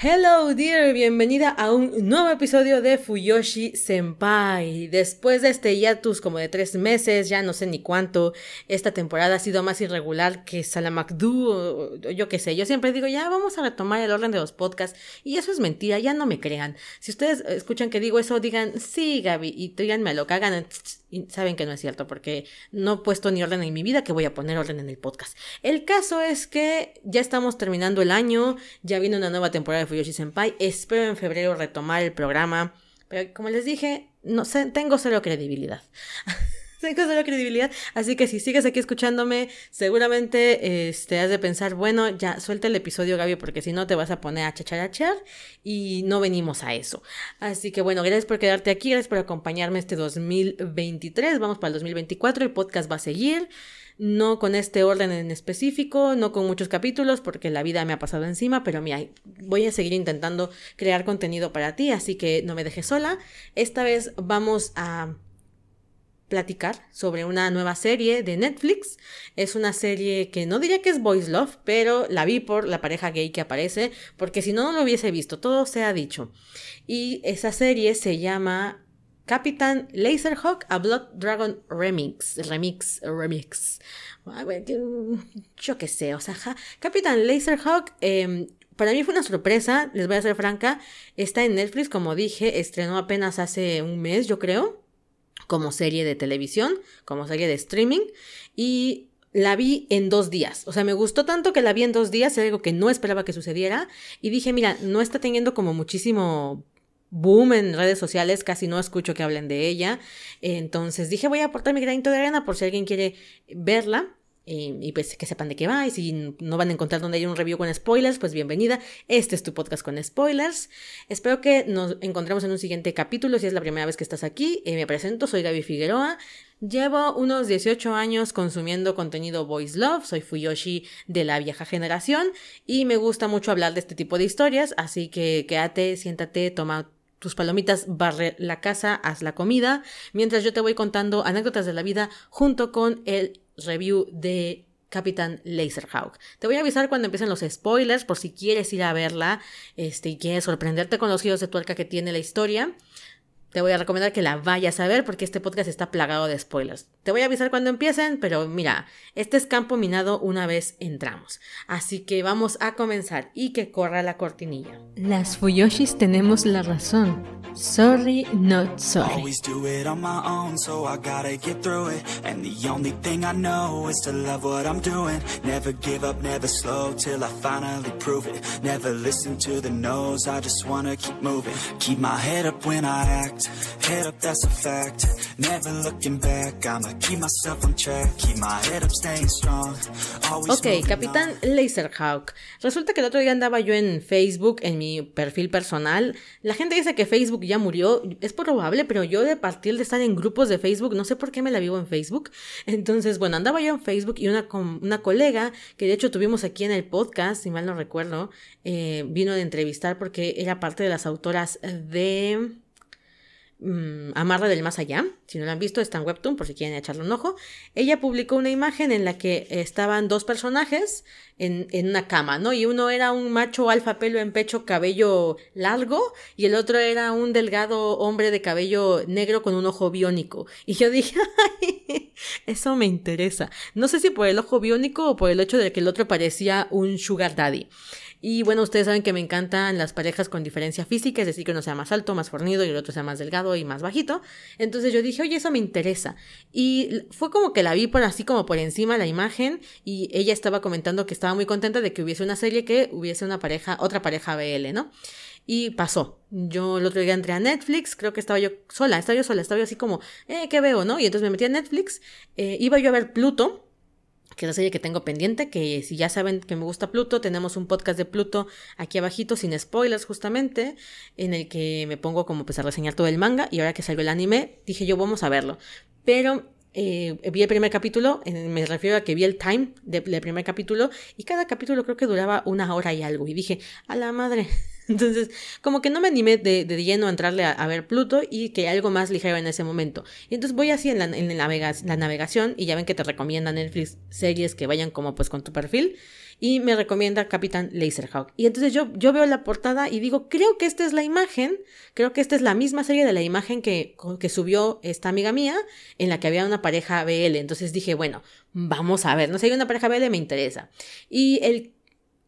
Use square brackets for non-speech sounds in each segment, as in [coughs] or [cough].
Hello dear, bienvenida a un nuevo episodio de Fuyoshi Senpai. Después de este hiatus como de tres meses, ya no sé ni cuánto, esta temporada ha sido más irregular que Salamakdu, o yo qué sé. Yo siempre digo, ya vamos a retomar el orden de los podcasts, y eso es mentira, ya no me crean. Si ustedes escuchan que digo eso, digan, sí, Gaby, y díganme lo que hagan, y saben que no es cierto, porque no he puesto ni orden en mi vida, que voy a poner orden en el podcast. El caso es que ya estamos terminando el año, ya viene una nueva temporada de Fuyoshi Senpai. Espero en febrero retomar el programa. Pero como les dije, no sé, tengo cero credibilidad. [laughs] [laughs] tengo cero credibilidad. Así que si sigues aquí escuchándome, seguramente este, has de pensar, bueno, ya suelta el episodio, Gaby, porque si no te vas a poner a chacharachear y no venimos a eso. Así que bueno, gracias por quedarte aquí, gracias por acompañarme este 2023. Vamos para el 2024, el podcast va a seguir no con este orden en específico, no con muchos capítulos, porque la vida me ha pasado encima, pero mira, voy a seguir intentando crear contenido para ti, así que no me dejes sola. Esta vez vamos a platicar sobre una nueva serie de Netflix. Es una serie que no diría que es Boys Love, pero la vi por la pareja gay que aparece, porque si no, no lo hubiese visto, todo se ha dicho. Y esa serie se llama Capitán Laserhawk a Blood Dragon Remix. Remix, remix. Yo qué sé, o sea, Capitán Laserhawk. Em, para mí fue una sorpresa, les voy a ser franca. Está en Netflix, como dije, estrenó apenas hace un mes, yo creo, como serie de televisión, como serie de streaming. Y la vi en dos días. O sea, me gustó tanto que la vi en dos días, es algo que no esperaba que sucediera. Y dije, mira, no está teniendo como muchísimo boom en redes sociales, casi no escucho que hablen de ella. Entonces dije, voy a aportar mi granito de arena por si alguien quiere verla. Y pues que sepan de qué va. Y si no van a encontrar donde hay un review con spoilers, pues bienvenida. Este es tu podcast con spoilers. Espero que nos encontremos en un siguiente capítulo. Si es la primera vez que estás aquí, eh, me presento, soy Gaby Figueroa. Llevo unos 18 años consumiendo contenido Voice Love, soy Fuyoshi de la vieja generación y me gusta mucho hablar de este tipo de historias, así que quédate, siéntate, toma tus palomitas, barre la casa, haz la comida, mientras yo te voy contando anécdotas de la vida junto con el review de Capitán Laserhawk. Te voy a avisar cuando empiecen los spoilers por si quieres ir a verla este, y quieres sorprenderte con los giros de tuerca que tiene la historia te voy a recomendar que la vayas a ver porque este podcast está plagado de spoilers. Te voy a avisar cuando empiecen, pero mira, este es campo minado una vez entramos. Así que vamos a comenzar y que corra la cortinilla. Las Fuyoshis tenemos la razón. Sorry, not sorry. Always do it on my own, so I gotta get through it. And the only thing I know is to love what I'm doing. Never give up, never slow till I finally prove it. Never listen to the no's, I just wanna keep moving. Keep my head up when I act. Head up, that's a fact. Never looking back. I'ma keep myself on track. Keep my head up, staying strong. Ok, Capitán Laserhawk. Resulta que el otro día andaba yo en Facebook, en mi perfil personal. La gente dice que Facebook ya murió. Es probable, pero yo de partir de estar en grupos de Facebook, no sé por qué me la vivo en Facebook. [laughs] Entonces, bueno, andaba yo en Facebook y una, una colega, que de hecho tuvimos aquí en el podcast, si mal no recuerdo, eh, vino de entrevistar porque era parte de las autoras de Mm, Amarra del Más Allá. Si no lo han visto, está en Webtoon por si quieren echarle un ojo. Ella publicó una imagen en la que estaban dos personajes en, en, una cama, ¿no? Y uno era un macho alfa pelo en pecho, cabello largo, y el otro era un delgado hombre de cabello negro con un ojo biónico. Y yo dije, [laughs] eso me interesa. No sé si por el ojo biónico o por el hecho de que el otro parecía un sugar daddy. Y bueno, ustedes saben que me encantan las parejas con diferencia física, es decir, que uno sea más alto, más fornido y el otro sea más delgado y más bajito. Entonces yo dije, oye, eso me interesa. Y fue como que la vi por así como por encima la imagen y ella estaba comentando que estaba muy contenta de que hubiese una serie que hubiese una pareja, otra pareja BL, ¿no? Y pasó. Yo el otro día entré a Netflix, creo que estaba yo sola, estaba yo sola, estaba yo así como, eh, ¿qué veo, no? Y entonces me metí a Netflix, eh, iba yo a ver Pluto, que es la serie que tengo pendiente, que si ya saben que me gusta Pluto, tenemos un podcast de Pluto aquí abajito, sin spoilers justamente, en el que me pongo como pues a reseñar todo el manga, y ahora que salió el anime, dije yo vamos a verlo. Pero eh, vi el primer capítulo, me refiero a que vi el time del primer capítulo, y cada capítulo creo que duraba una hora y algo, y dije, a la madre, [laughs] Entonces, como que no me animé de, lleno a entrarle a, ver Pluto y que algo más ligero en ese momento. Y entonces voy así en, la, en la, navegación y ya ven que te recomiendan Netflix series que vayan como pues con tu perfil. Y me recomienda Capitán Laserhawk. Y entonces yo, yo veo la portada y digo, creo que esta es la imagen, creo que esta es la misma serie de la imagen que, que subió esta amiga mía, en la que había una pareja BL. Entonces dije, bueno, vamos a ver, no sé, hay una pareja BL, me interesa. Y el,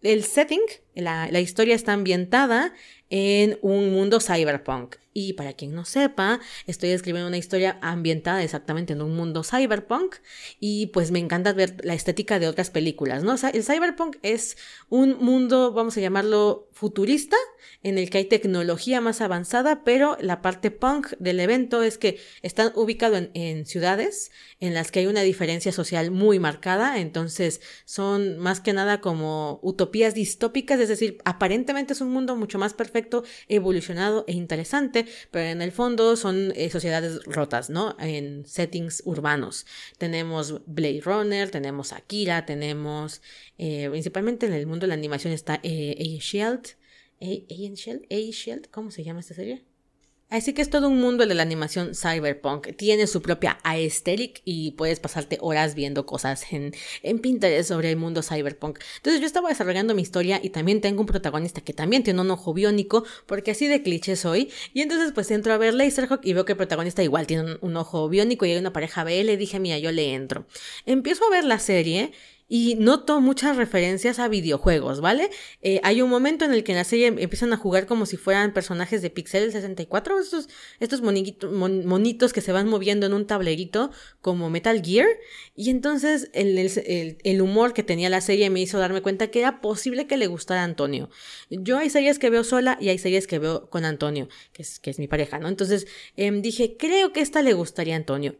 el setting, la, la historia está ambientada en un mundo cyberpunk. Y para quien no sepa, estoy escribiendo una historia ambientada exactamente en un mundo cyberpunk y pues me encanta ver la estética de otras películas, ¿no? El cyberpunk es un mundo, vamos a llamarlo futurista, en el que hay tecnología más avanzada, pero la parte punk del evento es que están ubicados en, ciudades en las que hay una diferencia social muy marcada, entonces son más que nada como utopías distópicas, es decir, aparentemente es un mundo mucho más perfecto, evolucionado e interesante, pero en el fondo son eh, sociedades rotas, ¿no? En settings urbanos. Tenemos Blade Runner, tenemos Akira, tenemos eh, principalmente en el mundo de la animación está eh, A-Shield. ¿cómo se llama esta serie? Así que es todo un mundo el de la animación cyberpunk. Tiene su propia aesthetic y puedes pasarte horas viendo cosas en, en Pinterest sobre el mundo cyberpunk. Entonces yo estaba desarrollando mi historia y también tengo un protagonista que también tiene un ojo biónico porque así de cliché soy. Y entonces pues entro a ver Laserhawk y veo que el protagonista igual tiene un, ojo biónico y hay una pareja BL dije, mira, yo le entro. Empiezo a ver la serie y noto muchas referencias a videojuegos, ¿vale? Eh, hay un momento en el que en la serie empiezan a jugar como si fueran personajes de Pixel 64, estos, estos monitos que se van moviendo en un tablerito como Metal Gear, y entonces el, el, el, humor que tenía la serie me hizo darme cuenta que era posible que le gustara a Antonio. Yo hay series que veo sola y hay series que veo con Antonio, que es, que es mi pareja, ¿no? Entonces em, dije, creo que esta le gustaría a Antonio.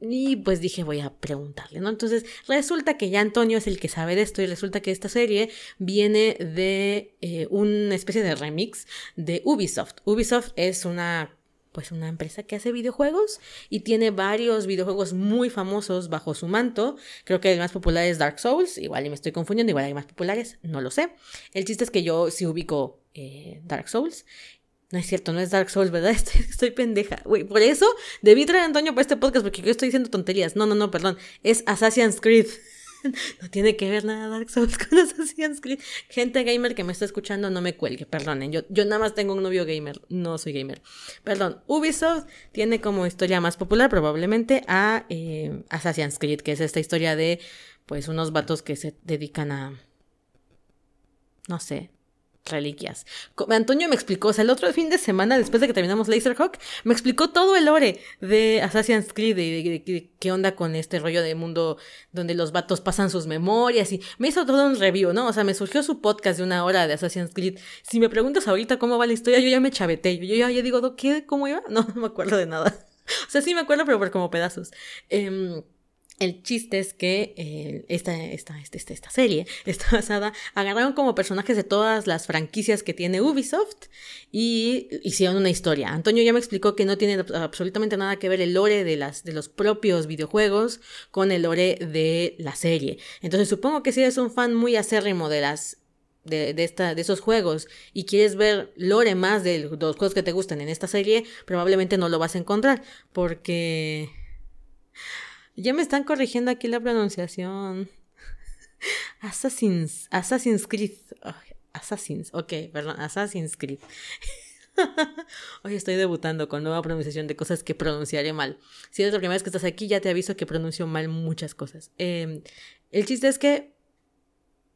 Y pues dije, voy a preguntarle, ¿no? Entonces resulta que ya Antonio es el que sabe de esto y resulta que esta serie viene de eh, una especie de remix de Ubisoft. Ubisoft es una pues una empresa que hace videojuegos y tiene varios videojuegos muy famosos bajo su manto. Creo que el más popular es Dark Souls, igual y me estoy confundiendo, igual hay más populares, no lo sé. El chiste es que yo sí ubico eh, Dark Souls no es cierto, no es Dark Souls, ¿verdad? [laughs] Estoy, pendeja. Güey, por eso debí traer a Antonio para este podcast porque yo estoy diciendo tonterías. No, no, no, perdón. Es Assassin's Creed. [laughs] No tiene que ver nada Dark Souls [laughs] con Assassin's Creed. Gente gamer que me está escuchando, no me cuelgue, perdonen. Yo, yo nada más tengo un novio gamer, no soy gamer. Perdón, Ubisoft tiene como historia más popular probablemente a eh, Assassin's Creed, que es esta historia de pues unos vatos que se dedican a... No sé, reliquias. Antonio me explicó, o sea, el otro fin de semana, después de que terminamos Laserhawk, me explicó todo el lore de Assassin's Creed, de, de, qué onda con este rollo de mundo donde los vatos pasan sus memorias y me hizo todo un review, ¿no? O sea, me surgió su podcast de una hora de Assassin's Creed. Si me preguntas ahorita cómo va la historia, yo ya me chaveté, yo ya, digo, ¿qué? ¿Cómo iba? [laughs] No, no me acuerdo de nada. [laughs] O sea, sí me acuerdo, pero por como pedazos. Eh, el chiste es que eh, esta, esta, esta, esta, serie está [laughs] basada, agarraron como personajes de todas las franquicias que tiene Ubisoft y hicieron una historia. Antonio ya me explicó que no tiene absolutamente nada que ver el lore de, las, de los propios videojuegos con el lore de la serie. Entonces supongo que si eres un fan muy acérrimo de las de, de, esta, de esos juegos y quieres ver lore más de los juegos que te gustan en esta serie, probablemente no lo vas a encontrar porque ya me están corrigiendo aquí la pronunciación. [laughs] Assassin's, Assassin's Creed. Assassin's, ok, perdón, Assassin's Creed. [laughs] Hoy estoy debutando con nueva pronunciación de cosas que pronunciaré mal. Si es la primera vez que estás aquí, ya te aviso que pronuncio mal muchas cosas. Em, el chiste es que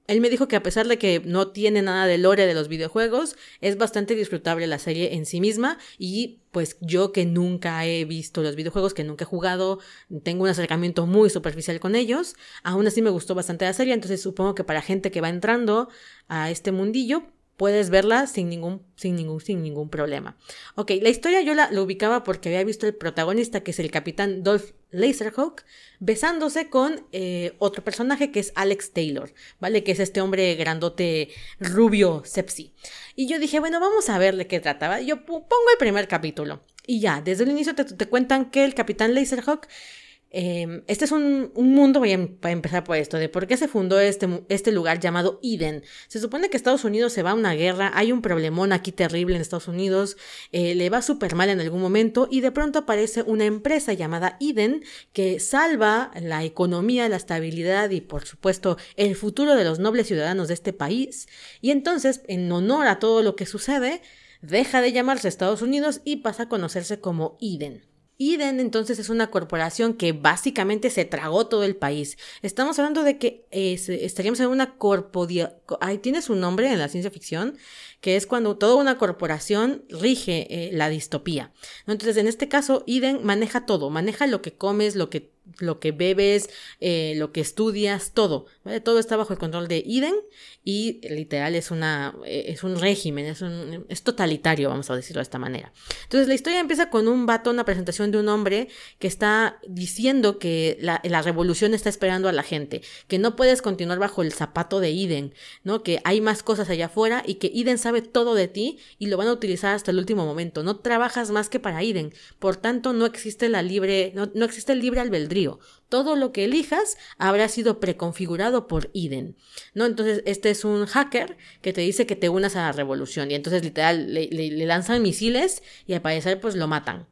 él me dijo que a pesar de que no tiene nada de lore de los videojuegos, es bastante disfrutable la serie en sí misma y pues yo que nunca he visto los videojuegos, que nunca he jugado, tengo un acercamiento muy superficial con ellos, aún así me gustó bastante la serie, entonces supongo que para gente que va entrando a este mundillo, puedes verla sin ningún, sin ningún, sin ningún problema. Ok, la historia yo la, ubicaba porque había visto el protagonista, que es el capitán Dolph Laserhawk, besándose con eh, otro personaje que es Alex Taylor, ¿vale? Que es este hombre grandote, rubio, sepsi. Y yo dije, bueno, vamos a ver de qué trataba. Yo pongo el primer capítulo. Y ya, desde el inicio te, te cuentan que el capitán Laserhawk Em, este es un, mundo, voy a, em, empezar por esto, de por qué se fundó este, este lugar llamado Eden. Se supone que Estados Unidos se va a una guerra, hay un problemón aquí terrible en Estados Unidos, eh, le va súper mal en algún momento y de pronto aparece una empresa llamada Eden que salva la economía, la estabilidad y por supuesto el futuro de los nobles ciudadanos de este país. Y entonces, en honor a todo lo que sucede, deja de llamarse Estados Unidos y pasa a conocerse como Eden. Eden entonces es una corporación que básicamente se tragó todo el país. Estamos hablando de que estaríamos en una corporación, ahí tiene su nombre en la ciencia ficción, que es cuando toda una corporación rige eh, la distopía. Entonces en este caso Eden maneja todo, maneja lo que comes, lo que lo que bebes, eh, lo que estudias, todo. Todo está bajo el control de Eden y literal es, una, eh, es un régimen, es, un, es totalitario, vamos a decirlo de esta manera. Entonces la historia empieza con un vato, una presentación de un hombre que está diciendo que la, revolución está esperando a la gente, que no puedes continuar bajo el zapato de Eden, ¿no? que hay más cosas allá afuera y que Eden sabe todo de ti y lo van a utilizar hasta el último momento. No trabajas más que para Eden, por tanto no existe la libre, no, no existe el libre albedrío todo lo que elijas habrá sido preconfigurado por Eden, ¿no? Entonces, este es un hacker que te dice que te unas a la revolución y entonces literal le, lanzan misiles y al parecer pues lo matan.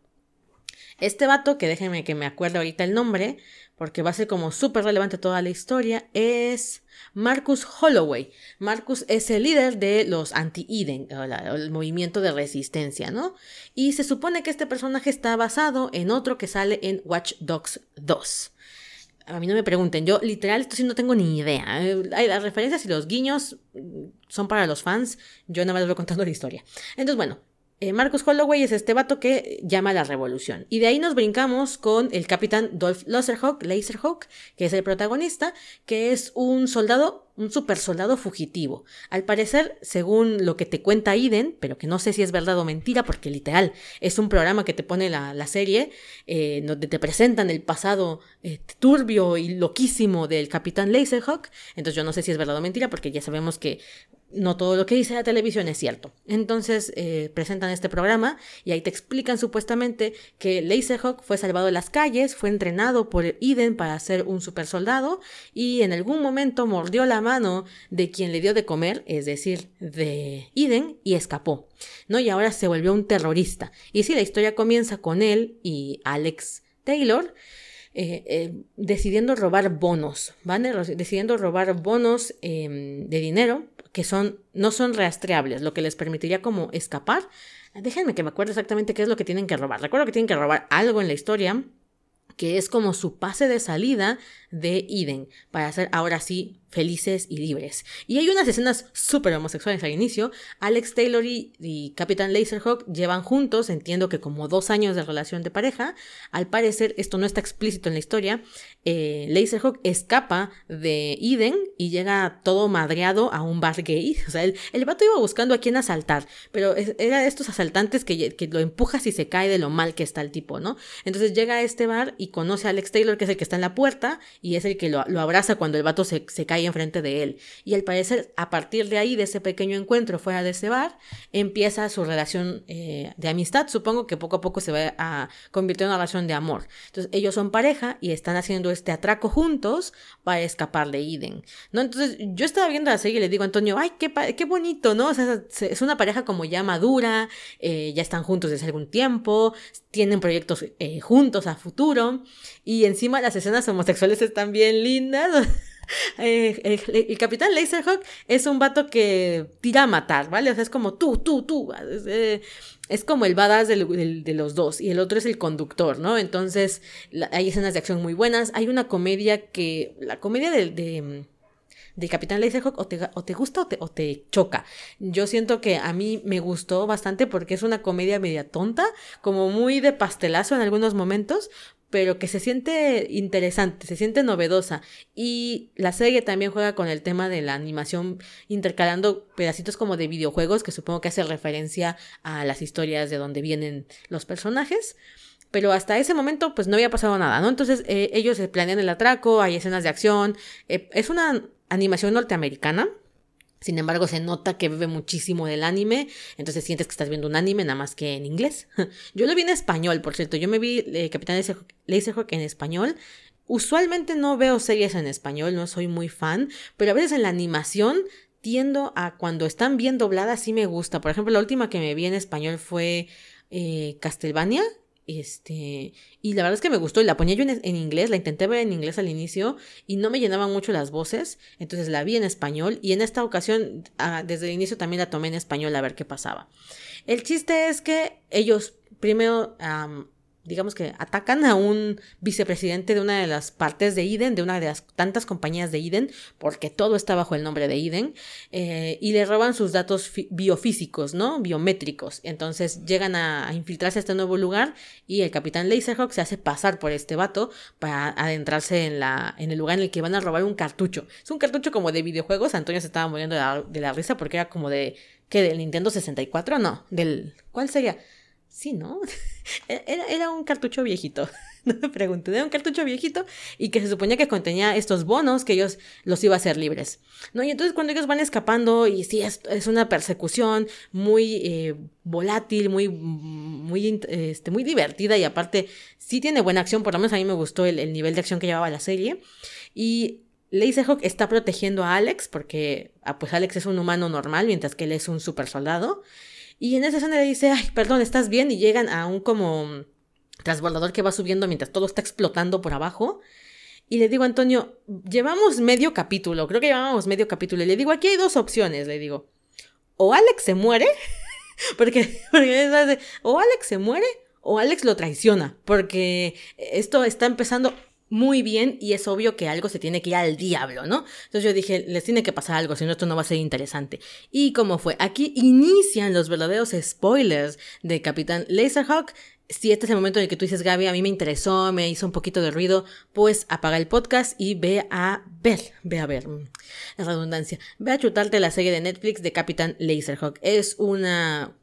Este vato, que déjenme que me acuerde ahorita el nombre, porque va a ser como súper relevante toda la historia, es Marcus Holloway. Marcus es el líder de los anti-Eden, el movimiento de resistencia, ¿no? Y se supone que este personaje está basado en otro que sale en Watch Dogs 2. A mí no me pregunten, yo literal esto sí no tengo ni idea. Eh, las referencias y los guiños mm, son para los fans, yo nada más voy contando la historia. Entonces, bueno, eh, Marcus Holloway es este vato que llama a la revolución. Y de ahí nos brincamos con el capitán Dolph Laserhawk, Laserhawk, que es el protagonista, que es un soldado un super soldado fugitivo. Al parecer, según lo que te cuenta Eden, pero que no sé si es verdad o mentira, porque literal es un programa que te pone la, serie, eh, donde te presentan el pasado eh, turbio y loquísimo del capitán Laserhawk. Entonces yo no sé si es verdad o mentira, porque ya sabemos que no todo lo que dice la televisión es cierto. Entonces eh, presentan este programa y ahí te explican supuestamente que Laserhawk fue salvado de las calles, fue entrenado por Eden para ser un super soldado y en algún momento mordió la mano de quien le dio de comer, es decir, de Eden, y escapó, ¿no? Y ahora se volvió un terrorista. Y sí, la historia comienza con él y Alex Taylor. Eh, eh, decidiendo robar bonos, ¿vale? Decidiendo robar bonos em, de dinero que son, no son rastreables, lo que les permitiría como escapar. Déjenme que me acuerde exactamente qué es lo que tienen que robar. Recuerdo que tienen que robar algo en la historia que es como su pase de salida de Eden, para ser ahora sí felices y libres. Y hay unas escenas súper homosexuales al inicio. Alex Taylor y, Capitán Laserhawk llevan juntos, entiendo que como dos años de relación de pareja. Al parecer, esto no está explícito en la historia. Eh, Laserhawk escapa de Eden y llega todo madreado a un bar gay. [laughs] O sea, el, el vato iba buscando a quién asaltar, pero era de estos asaltantes que, que lo empujas y se cae de lo mal que está el tipo, ¿no? Entonces llega a este bar y conoce a Alex Taylor, que es el que está en la puerta, y es el que lo, abraza cuando el vato se, cae enfrente de él. Y al parecer, a partir de ahí, de ese pequeño encuentro fuera de ese bar, empieza su relación eh, de amistad. Supongo que poco a poco se va a convertir en una relación de amor. Entonces, ellos son pareja y están haciendo este atraco juntos para escapar de Eden. ¿no? Entonces, yo estaba viendo la serie y le digo a Antonio, ay, qué, qué bonito, ¿no? O sea, es una pareja como ya madura, eh, ya están juntos desde algún tiempo, tienen proyectos eh, juntos a futuro y encima las escenas homosexuales están bien lindas. [laughs] Eh, el, capitán Laserhawk es un vato que tira a matar, ¿vale? O sea, es como tú, tú, tú. Es, eh, como el badass de los dos y el otro es el conductor, ¿no? Entonces hay escenas de acción muy buenas. Hay una comedia que. La comedia de, de Capitán Laserhawk o te, o te gusta te, o te, choca. Yo siento que a mí me gustó bastante porque es una comedia media tonta, como muy de pastelazo en algunos momentos, pero que se siente interesante, se siente novedosa. Y la serie también juega con el tema de la animación, intercalando pedacitos como de videojuegos, que supongo que hace referencia a las historias de donde vienen los personajes. Pero hasta ese momento, pues no había pasado nada, ¿no? Entonces eh, ellos planean el atraco, hay escenas de acción. Eh, es una animación norteamericana. Sin embargo, se nota que bebe muchísimo del anime, entonces sientes que estás viendo un anime nada más que en inglés. [laughs] Yo lo vi en español, por cierto. Yo me vi eh, Capitán Laserhawk en español. Usualmente no veo series en español, no soy muy fan, pero a veces en la animación tiendo a cuando están bien dobladas sí me gusta. Por ejemplo, la última que me vi en español fue eh, Castlevania, este, y la verdad es que me gustó y la ponía yo en, inglés, la intenté ver en inglés al inicio y no me llenaban mucho las voces, entonces la vi en español y en esta ocasión ah, desde el inicio también la tomé en español a ver qué pasaba. El chiste es que ellos primero digamos que atacan a un vicepresidente de una de las partes de Eden, de una de las tantas compañías de Eden, porque todo está bajo el nombre de Eden, eh, y le roban sus datos biofísicos, ¿no? Biométricos. Entonces llegan a, infiltrarse a este nuevo lugar y el capitán Laserhawk se hace pasar por este vato para adentrarse en, la, en el lugar en el que van a robar un cartucho. Es un cartucho como de videojuegos, Antonio se estaba muriendo de la, de la risa porque era como de, ¿qué? ¿Del Nintendo 64? No, del... ¿Cuál sería? Sí, ¿no? [laughs] Era, era, un cartucho viejito. [laughs] No me pregunté, era un cartucho viejito y que se suponía que contenía estos bonos que ellos los iba a hacer libres. ¿No? Y entonces cuando ellos van escapando, y sí, es, es una persecución muy eh, volátil, muy, muy, este, muy divertida y aparte sí tiene buena acción, por lo menos a mí me gustó el, el nivel de acción que llevaba la serie. Y Laserhawk está protegiendo a Alex porque ah, pues Alex es un humano normal mientras que él es un super soldado. Y en esa escena le dice, ay, perdón, ¿estás bien? Y llegan a un como transbordador que va subiendo mientras todo está explotando por abajo. Y le digo, Antonio, llevamos medio capítulo, creo que llevamos medio capítulo. Y le digo, aquí hay dos opciones, le digo. O Alex se muere, [laughs] porque, porque o Alex se muere o Alex lo traiciona, porque esto está empezando muy bien y es obvio que algo se tiene que ir al diablo, ¿no? Entonces yo dije, les tiene que pasar algo, si no esto no va a ser interesante. Y como fue, aquí inician los verdaderos spoilers de Capitán Laserhawk. Si este es el momento en el que tú dices, Gaby, a mí me interesó, me hizo un poquito de ruido, pues apaga el podcast y ve a ver, ve a ver, mm, la redundancia, ve a chutarte la serie de Netflix de Capitán Laserhawk. Es una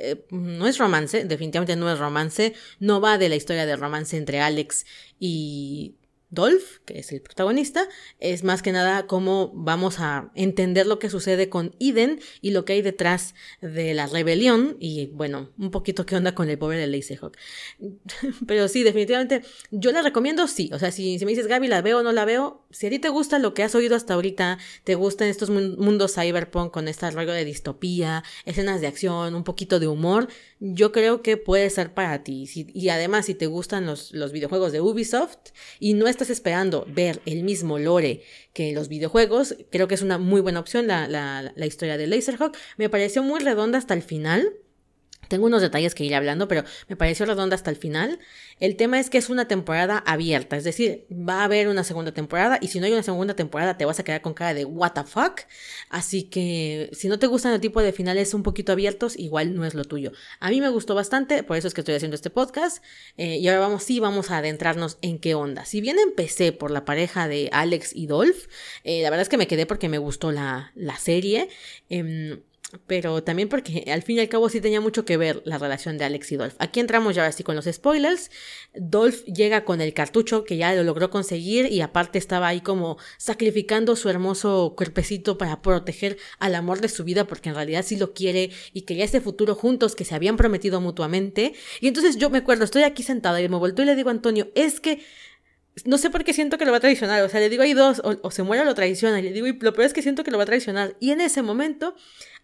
eh, no es romance, definitivamente no es romance, no va de la historia de romance entre Alex y Dolph, que es el protagonista, es más que nada cómo vamos a entender lo que sucede con Eden y lo que hay detrás de la rebelión y bueno, un poquito qué onda con el pobre de Lazyhawk. [laughs] Pero sí, definitivamente yo la recomiendo, sí. O sea, si, si, me dices Gaby, ¿la veo o no la veo? Si a ti te gusta lo que has oído hasta ahorita, te gustan estos mundos cyberpunk con este rollo de distopía, escenas de acción, un poquito de humor, yo creo que puede ser para ti. y además, si te gustan los, los videojuegos de Ubisoft y no estás esperando ver el mismo lore que los videojuegos, creo que es una muy buena opción la, la, la historia de Laserhawk. Me pareció muy redonda hasta el final. Tengo unos detalles que iré hablando, pero me pareció redonda hasta el final. El tema es que es una temporada abierta, es decir, va a haber una segunda temporada y si no hay una segunda temporada te vas a quedar con cara de what the fuck. Así que si no te gustan el tipo de finales un poquito abiertos, igual no es lo tuyo. A mí me gustó bastante, por eso es que estoy haciendo este podcast. Eh, y ahora vamos, sí, vamos a adentrarnos en qué onda. Si bien empecé por la pareja de Alex y Dolph, eh, la verdad es que me quedé porque me gustó la, la serie. Em, pero también porque al fin y al cabo sí tenía mucho que ver la relación de Alex y Dolph. Aquí entramos ya así con los spoilers. Dolph llega con el cartucho que ya lo logró conseguir y aparte estaba ahí como sacrificando su hermoso cuerpecito para proteger al amor de su vida porque en realidad sí lo quiere y quería ese futuro juntos que se habían prometido mutuamente. Y entonces yo me acuerdo, estoy aquí sentada y me vuelto y le digo a Antonio, es que no sé por qué siento que lo va a traicionar. O sea, le digo, hay dos, o, se muere o lo traiciona. Y le digo, y lo peor es que siento que lo va a traicionar. Y en ese momento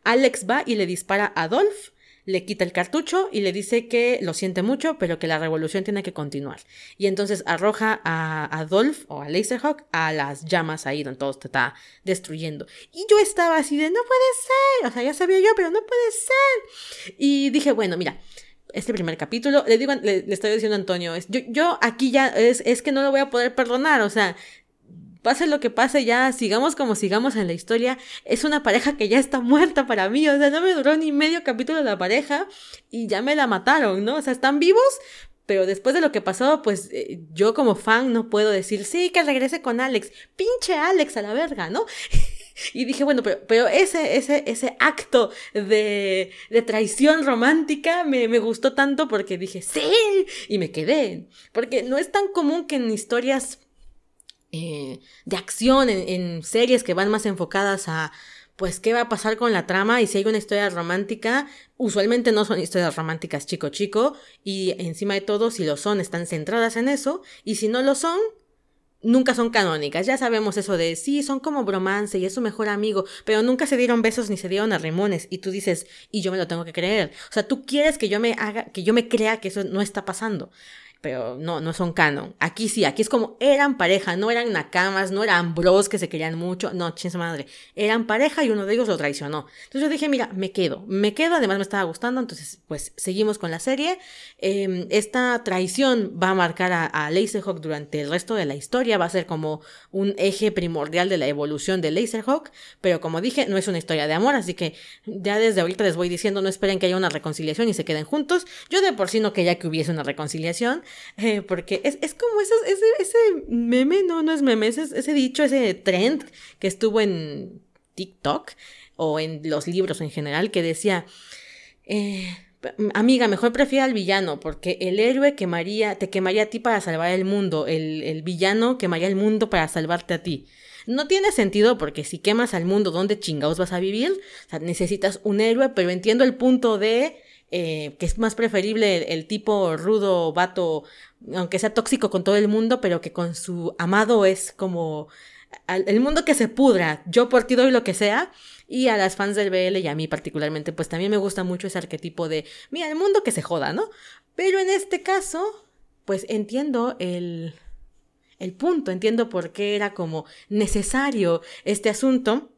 Alex va y le dispara a Dolph, le quita el cartucho y le dice que lo siente mucho, pero que la revolución tiene que continuar. Y entonces arroja a, Dolph o a Laserhawk a las llamas ahí donde todo se está destruyendo. Y yo estaba así de, no puede ser. O sea, ya sabía yo, pero no puede ser. Y dije, bueno, mira este primer capítulo, le digo, le, estoy diciendo a Antonio, es, yo, yo aquí ya es, es que no lo voy a poder perdonar, o sea, pase lo que pase, ya sigamos como sigamos en la historia, es una pareja que ya está muerta para mí, o sea, no me duró ni medio capítulo la pareja y ya me la mataron, ¿no? O sea, están vivos, pero después de lo que pasó, pues eh, yo como fan no puedo decir, sí, que regrese con Alex, pinche Alex a la verga, ¿no? [laughs] y dije, bueno, pero, pero ese, ese, ese acto de, de traición romántica me, me gustó tanto porque dije, sí, y me quedé, porque no es tan común que en historias eh, de acción, en, series que van más enfocadas a pues qué va a pasar con la trama y si hay una historia romántica, usualmente no son historias románticas chico chico y encima de todo si lo son están centradas en eso y si no lo son, nunca son canónicas. Ya sabemos eso de sí, son como bromance y es su mejor amigo, pero nunca se dieron besos ni se dieron arrimones. Y tú dices, y yo me lo tengo que creer. O sea, tú quieres que yo me haga, que yo me crea que eso no está pasando pero no, no son canon. Aquí sí, aquí es como eran pareja, no eran nakamas, no eran bros que se querían mucho, no, chinsa madre, eran pareja y uno de ellos lo traicionó. Entonces yo dije, mira, me quedo, me quedo, además me estaba gustando, entonces pues seguimos con la serie. Em, esta traición va a marcar a, a Laserhawk durante el resto de la historia, va a ser como un eje primordial de la evolución de Laserhawk, pero como dije, no es una historia de amor, así que ya desde ahorita les voy diciendo, no esperen que haya una reconciliación y se queden juntos. Yo de por sí no quería que hubiese una reconciliación, eh, porque es, es como ese, ese, meme, no, no es meme, ese, ese dicho, ese trend que estuvo en TikTok o en los libros en general que decía, eh, amiga, mejor prefiere al villano, porque el héroe quemaría, te quemaría a ti para salvar el mundo, el, el villano quemaría el mundo para salvarte a ti. No tiene sentido porque si quemas al mundo, ¿dónde chingados vas a vivir? O sea, necesitas un héroe, pero entiendo el punto de eh, que es más preferible el, tipo rudo, vato, aunque sea tóxico con todo el mundo, pero que con su amado es como el mundo que se pudra, yo por ti doy lo que sea. Y a las fans del BL y a mí particularmente, pues también me gusta mucho ese arquetipo de, mira, el mundo que se joda, ¿no? Pero en este caso, pues entiendo el, el punto, entiendo por qué era como necesario este asunto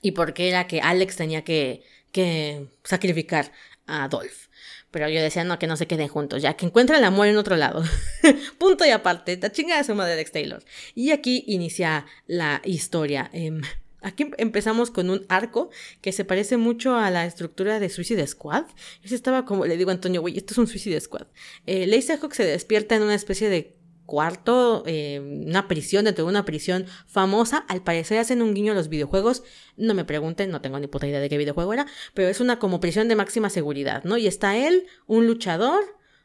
y por qué era que Alex tenía que, que sacrificar a Adolf. Pero yo decía, no, que no se queden juntos, ya que encuentra el amor en otro lado. [laughs] Punto y aparte, la chingada de Alex Taylor. Y aquí inicia la historia. Em, aquí empezamos con un arco que se parece mucho a la estructura de Suicide Squad. Yo estaba como, le digo a Antonio, güey, esto es un Suicide Squad. Eh, Hawk se despierta en una especie de cuarto, eh, una prisión, dentro de una prisión famosa. Al parecer hacen un guiño a los videojuegos. No me pregunten, no tengo ni puta idea de qué videojuego era, pero es una como prisión de máxima seguridad, ¿no? Y está él, un luchador,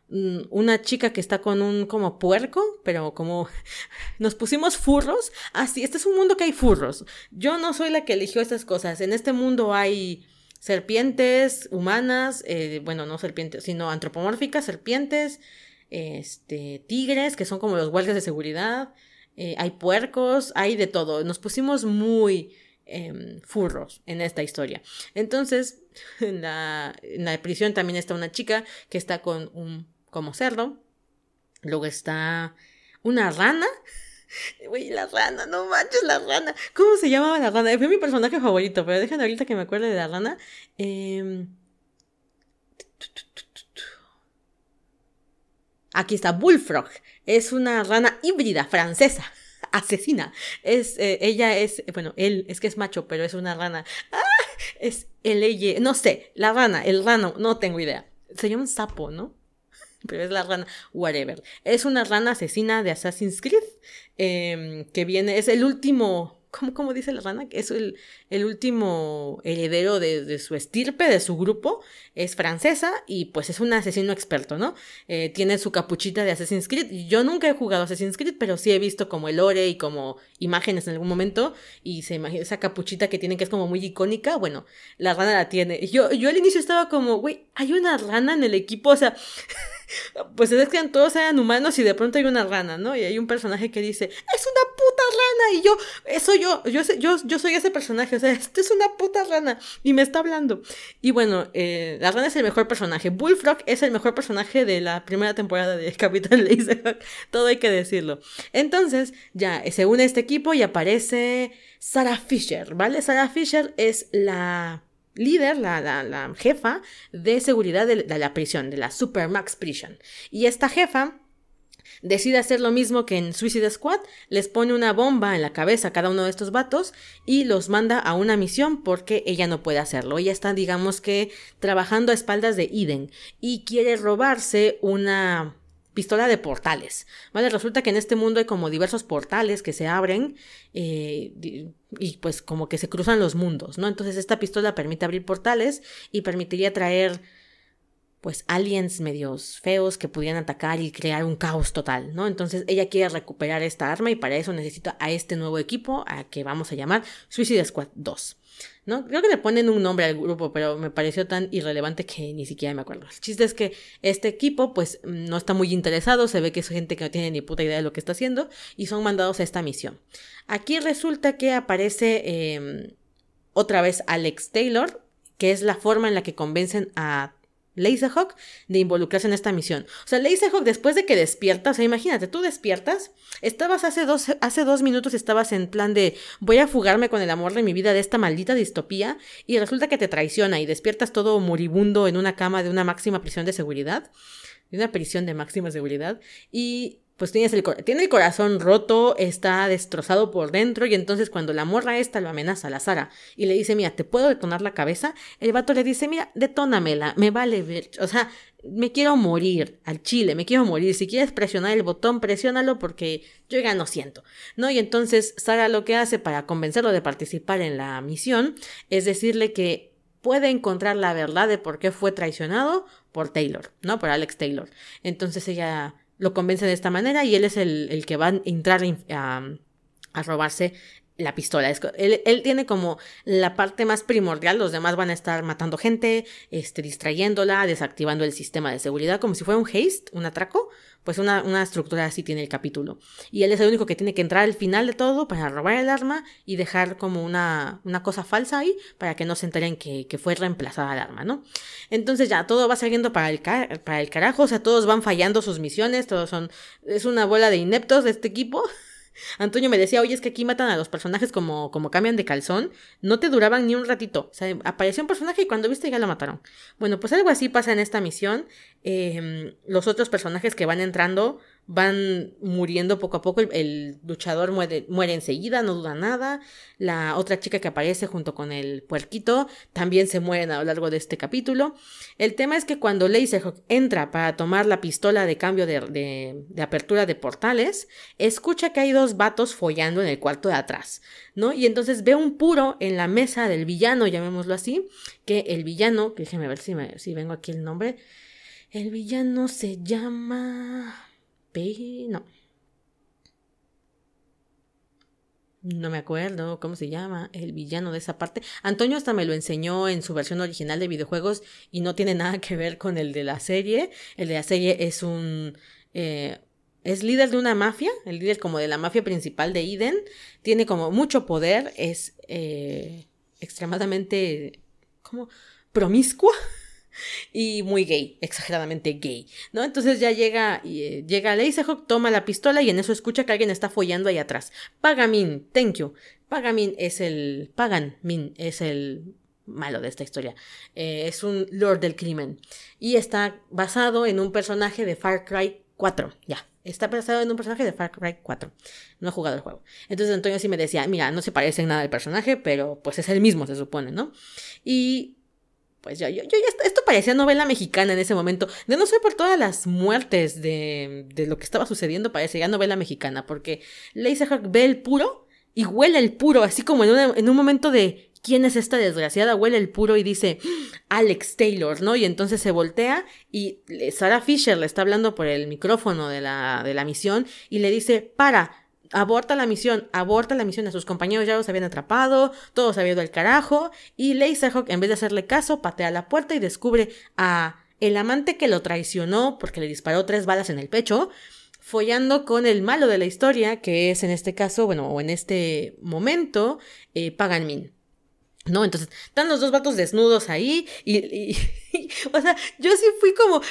mm, una chica que está con un como puerco, pero como [laughs] nos pusimos furros. Así, este es un mundo que hay furros. Yo no soy la que eligió estas cosas. En este mundo hay serpientes humanas, eh, bueno, no serpientes, sino antropomórficas, serpientes, este, tigres, que son como los guardias de seguridad, eh, hay puercos, hay de todo. Nos pusimos muy em, furros en esta historia. Entonces, [laughs] en la, en la prisión también está una chica que está con un como cerdo. Luego está una rana. [laughs] Uy, la rana, no manches, la rana. ¿Cómo se llamaba la rana? Fue mi personaje favorito, pero déjenme ahorita que me acuerde de la rana. Eh... Aquí está Bullfrog. Es una rana híbrida francesa. [laughs] Asesina. Es, eh, ella es, bueno, él es que es macho, pero es una rana. ¡Ah! Es el ella, no sé, la rana, el rano, no tengo idea. Se llama un sapo, ¿no? [laughs] Pero es la rana, whatever. Es una rana asesina de Assassin's Creed. Em, que viene, es el último ¿cómo, dice la rana? Que es el, el último heredero de, su estirpe, de su grupo, es francesa y pues es un asesino experto, ¿no? Eh, tiene su capuchita de Assassin's Creed. Yo nunca he jugado Assassin's Creed, pero sí he visto como el lore y como imágenes en algún momento y se imagina esa capuchita que tiene que es como muy icónica, bueno, la rana la tiene. Yo, yo al inicio estaba como, güey, hay una rana en el equipo, o sea... [laughs] pues es que todos eran humanos y de pronto hay una rana, ¿no? Y hay un personaje que dice, es una puta rana. Y yo, eso yo, yo, yo, yo soy ese personaje, o sea, esto es una puta rana. Y me está hablando. Y bueno, eh, la rana es el mejor personaje. Bullfrog es el mejor personaje de la primera temporada de [laughs] Capitán Laserhawk. Todo hay que decirlo. Entonces, ya se une este equipo y aparece Sarah Fisher, ¿vale? Sarah Fisher es la líder, la, la, jefa de seguridad de, la prisión, de la Supermax Prison. Y esta jefa decide hacer lo mismo que en Suicide Squad, les pone una bomba en la cabeza a cada uno de estos vatos y los manda a una misión porque ella no puede hacerlo. Ella está, digamos que, trabajando a espaldas de Eden y quiere robarse una pistola de portales. ¿Vale? Resulta que en este mundo hay como diversos portales que se abren eh, y pues como que se cruzan los mundos, ¿no? Entonces esta pistola permite abrir portales y permitiría traer pues aliens medios feos que pudieran atacar y crear un caos total, ¿no? Entonces ella quiere recuperar esta arma y para eso necesita a este nuevo equipo a que vamos a llamar Suicide Squad 2. ¿No? Creo que le ponen un nombre al grupo, pero me pareció tan irrelevante que ni siquiera me acuerdo. El chiste es que este equipo, pues, no está muy interesado, se ve que es gente que no tiene ni puta idea de lo que está haciendo, y son mandados a esta misión. Aquí resulta que aparece em, otra vez Alex Taylor, que es la forma en la que convencen a Laserhawk de involucrarse en esta misión. O sea, Laserhawk después de que despiertas, o sea, imagínate, tú despiertas, estabas hace dos, hace dos minutos, estabas en plan de voy a fugarme con el amor de mi vida de esta maldita distopía y resulta que te traiciona y despiertas todo moribundo en una cama de una máxima prisión de seguridad, de una prisión de máxima seguridad y pues tienes el, tiene el corazón roto, está destrozado por dentro y entonces cuando la morra esta lo amenaza a la Sara y le dice, mira, ¿te puedo detonar la cabeza? El vato le dice, mira, detónamela, me vale ver, o sea, me quiero morir al chile, me quiero morir, si quieres presionar el botón, presiónalo porque yo ya no siento, ¿no? Y entonces Sara lo que hace para convencerlo de participar en la misión es decirle que puede encontrar la verdad de por qué fue traicionado por Taylor, ¿no? Por Alex Taylor. Entonces ella lo convence de esta manera y él es el, que va a entrar a, robarse la pistola. Él, él, tiene como la parte más primordial, los demás van a estar matando gente, este, distrayéndola, desactivando el sistema de seguridad, como si fuera un haste, un atraco, pues una, una, estructura así tiene el capítulo. Y él es el único que tiene que entrar al final de todo para robar el arma y dejar como una, una cosa falsa ahí para que no se enteren que, que, fue reemplazada el arma, ¿no? Entonces ya todo va saliendo para el, para el carajo, o sea, todos van fallando sus misiones, todos son... Es una bola de ineptos de este equipo. Antonio me decía, oye, es que aquí matan a los personajes como, como cambian de calzón. No te duraban ni un ratito. O sea, apareció un personaje y cuando viste ya lo mataron. Bueno, pues algo así pasa en esta misión. Em, los otros personajes que van entrando van muriendo poco a poco. El, luchador muere, muere, enseguida, no duda nada. La otra chica que aparece junto con el puerquito también se mueren a lo largo de este capítulo. El tema es que cuando Laserhawk entra para tomar la pistola de cambio de, de, apertura de portales, escucha que hay dos vatos follando en el cuarto de atrás, ¿no? Y entonces ve un puro en la mesa del villano, llamémoslo así, que el villano, que déjeme ver si, me, si vengo aquí el nombre, el villano se llama no. No me acuerdo cómo se llama, el villano de esa parte. Antonio hasta me lo enseñó en su versión original de videojuegos y no tiene nada que ver con el de la serie. El de la serie es un... Eh, es líder de una mafia, el líder como de la mafia principal de Eden. Tiene como mucho poder, es eh, extremadamente... como promiscua [laughs] y muy gay, exageradamente gay, ¿no? Entonces ya llega, eh, llega Laserhawk, toma la pistola y en eso escucha que alguien está follando ahí atrás. Pagamin, thank you. Pagamin es el, Pagan-min es el malo de esta historia. Eh, es un lord del crimen y está basado en un personaje de Far Cry 4, ya. Está basado en un personaje de Far Cry 4. No he jugado el juego. Entonces Antonio sí me decía, mira, no se parece en nada al personaje, pero pues es el mismo, se supone, ¿no? Y pues yo, yo, yo esto parecía novela mexicana en ese momento. De no ser por todas las muertes de, de lo que estaba sucediendo, parecía novela mexicana, porque Laserhawk ve el puro y huele el puro, así como en, en un momento de ¿quién es esta desgraciada? Huele el puro y dice Alex Taylor, ¿no? Y entonces se voltea y Sarah Fisher le está hablando por el micrófono de la, de la misión y le dice, para, aborta la misión, aborta la misión, a sus compañeros ya los habían atrapado, todos habían ido al carajo, y Laserhawk, en vez de hacerle caso, patea la puerta y descubre a el amante que lo traicionó porque le disparó tres balas en el pecho, follando con el malo de la historia, que es en este caso, bueno, o en este momento, eh, Pagan Min. ¿No? Entonces, están los dos vatos desnudos ahí y, [laughs] o sea, yo sí fui como,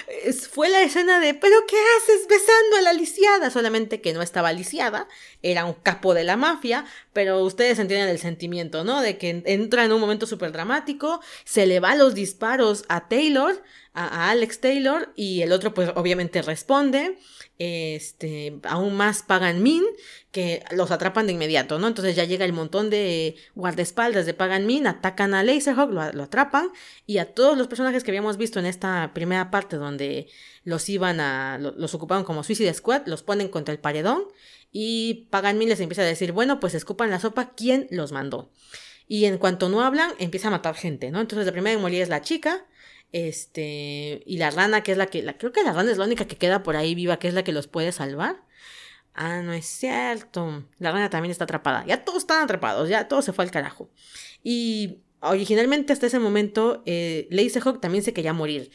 fue la escena de, pero ¿qué haces besando a la lisiada? Solamente que no estaba lisiada, era un capo de la mafia, pero ustedes entienden el sentimiento, ¿no? De que entra en un momento súper dramático, se le va los disparos a Taylor, a, Alex Taylor, y el otro pues obviamente responde, este, aún más pagan Min, que los atrapan de inmediato, ¿no? Entonces ya llega el montón de guardaespaldas de Pagan Min, atacan a Laserhawk, lo, lo, atrapan, y a todos los personajes que habíamos visto en esta primera parte donde los iban a, los ocupaban como Suicide Squad, los ponen contra el paredón, y Pagan Min les empieza a decir, bueno, pues escupan la sopa, ¿quién los mandó? Y en cuanto no hablan, empieza a matar gente, ¿no? Entonces la primera en morir es la chica, este, y la rana, que es la que, la, creo que la rana es la única que queda por ahí viva, que es la que los puede salvar. Ah, no es cierto. La rana también está atrapada. Ya todos están atrapados, ya todo se fue al carajo. Y originalmente hasta ese momento eh, Hawk también se quería morir.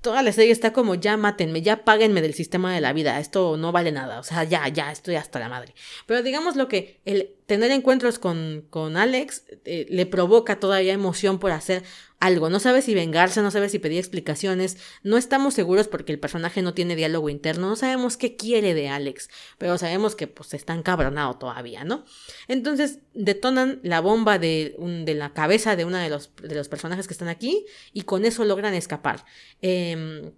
Toda la serie está como ya mátenme, ya páguenme del sistema de la vida, esto no vale nada, o sea, ya, ya, estoy hasta la madre. Pero digamos lo que el tener encuentros con, con Alex eh, le provoca todavía emoción por hacer algo. No sabe si vengarse, no sabe si pedir explicaciones. No estamos seguros porque el personaje no tiene diálogo interno. No sabemos qué quiere de Alex, pero sabemos que pues está encabronado todavía, ¿no? Entonces detonan la bomba de, de la cabeza de uno de los, de los personajes que están aquí y con eso logran escapar. Em,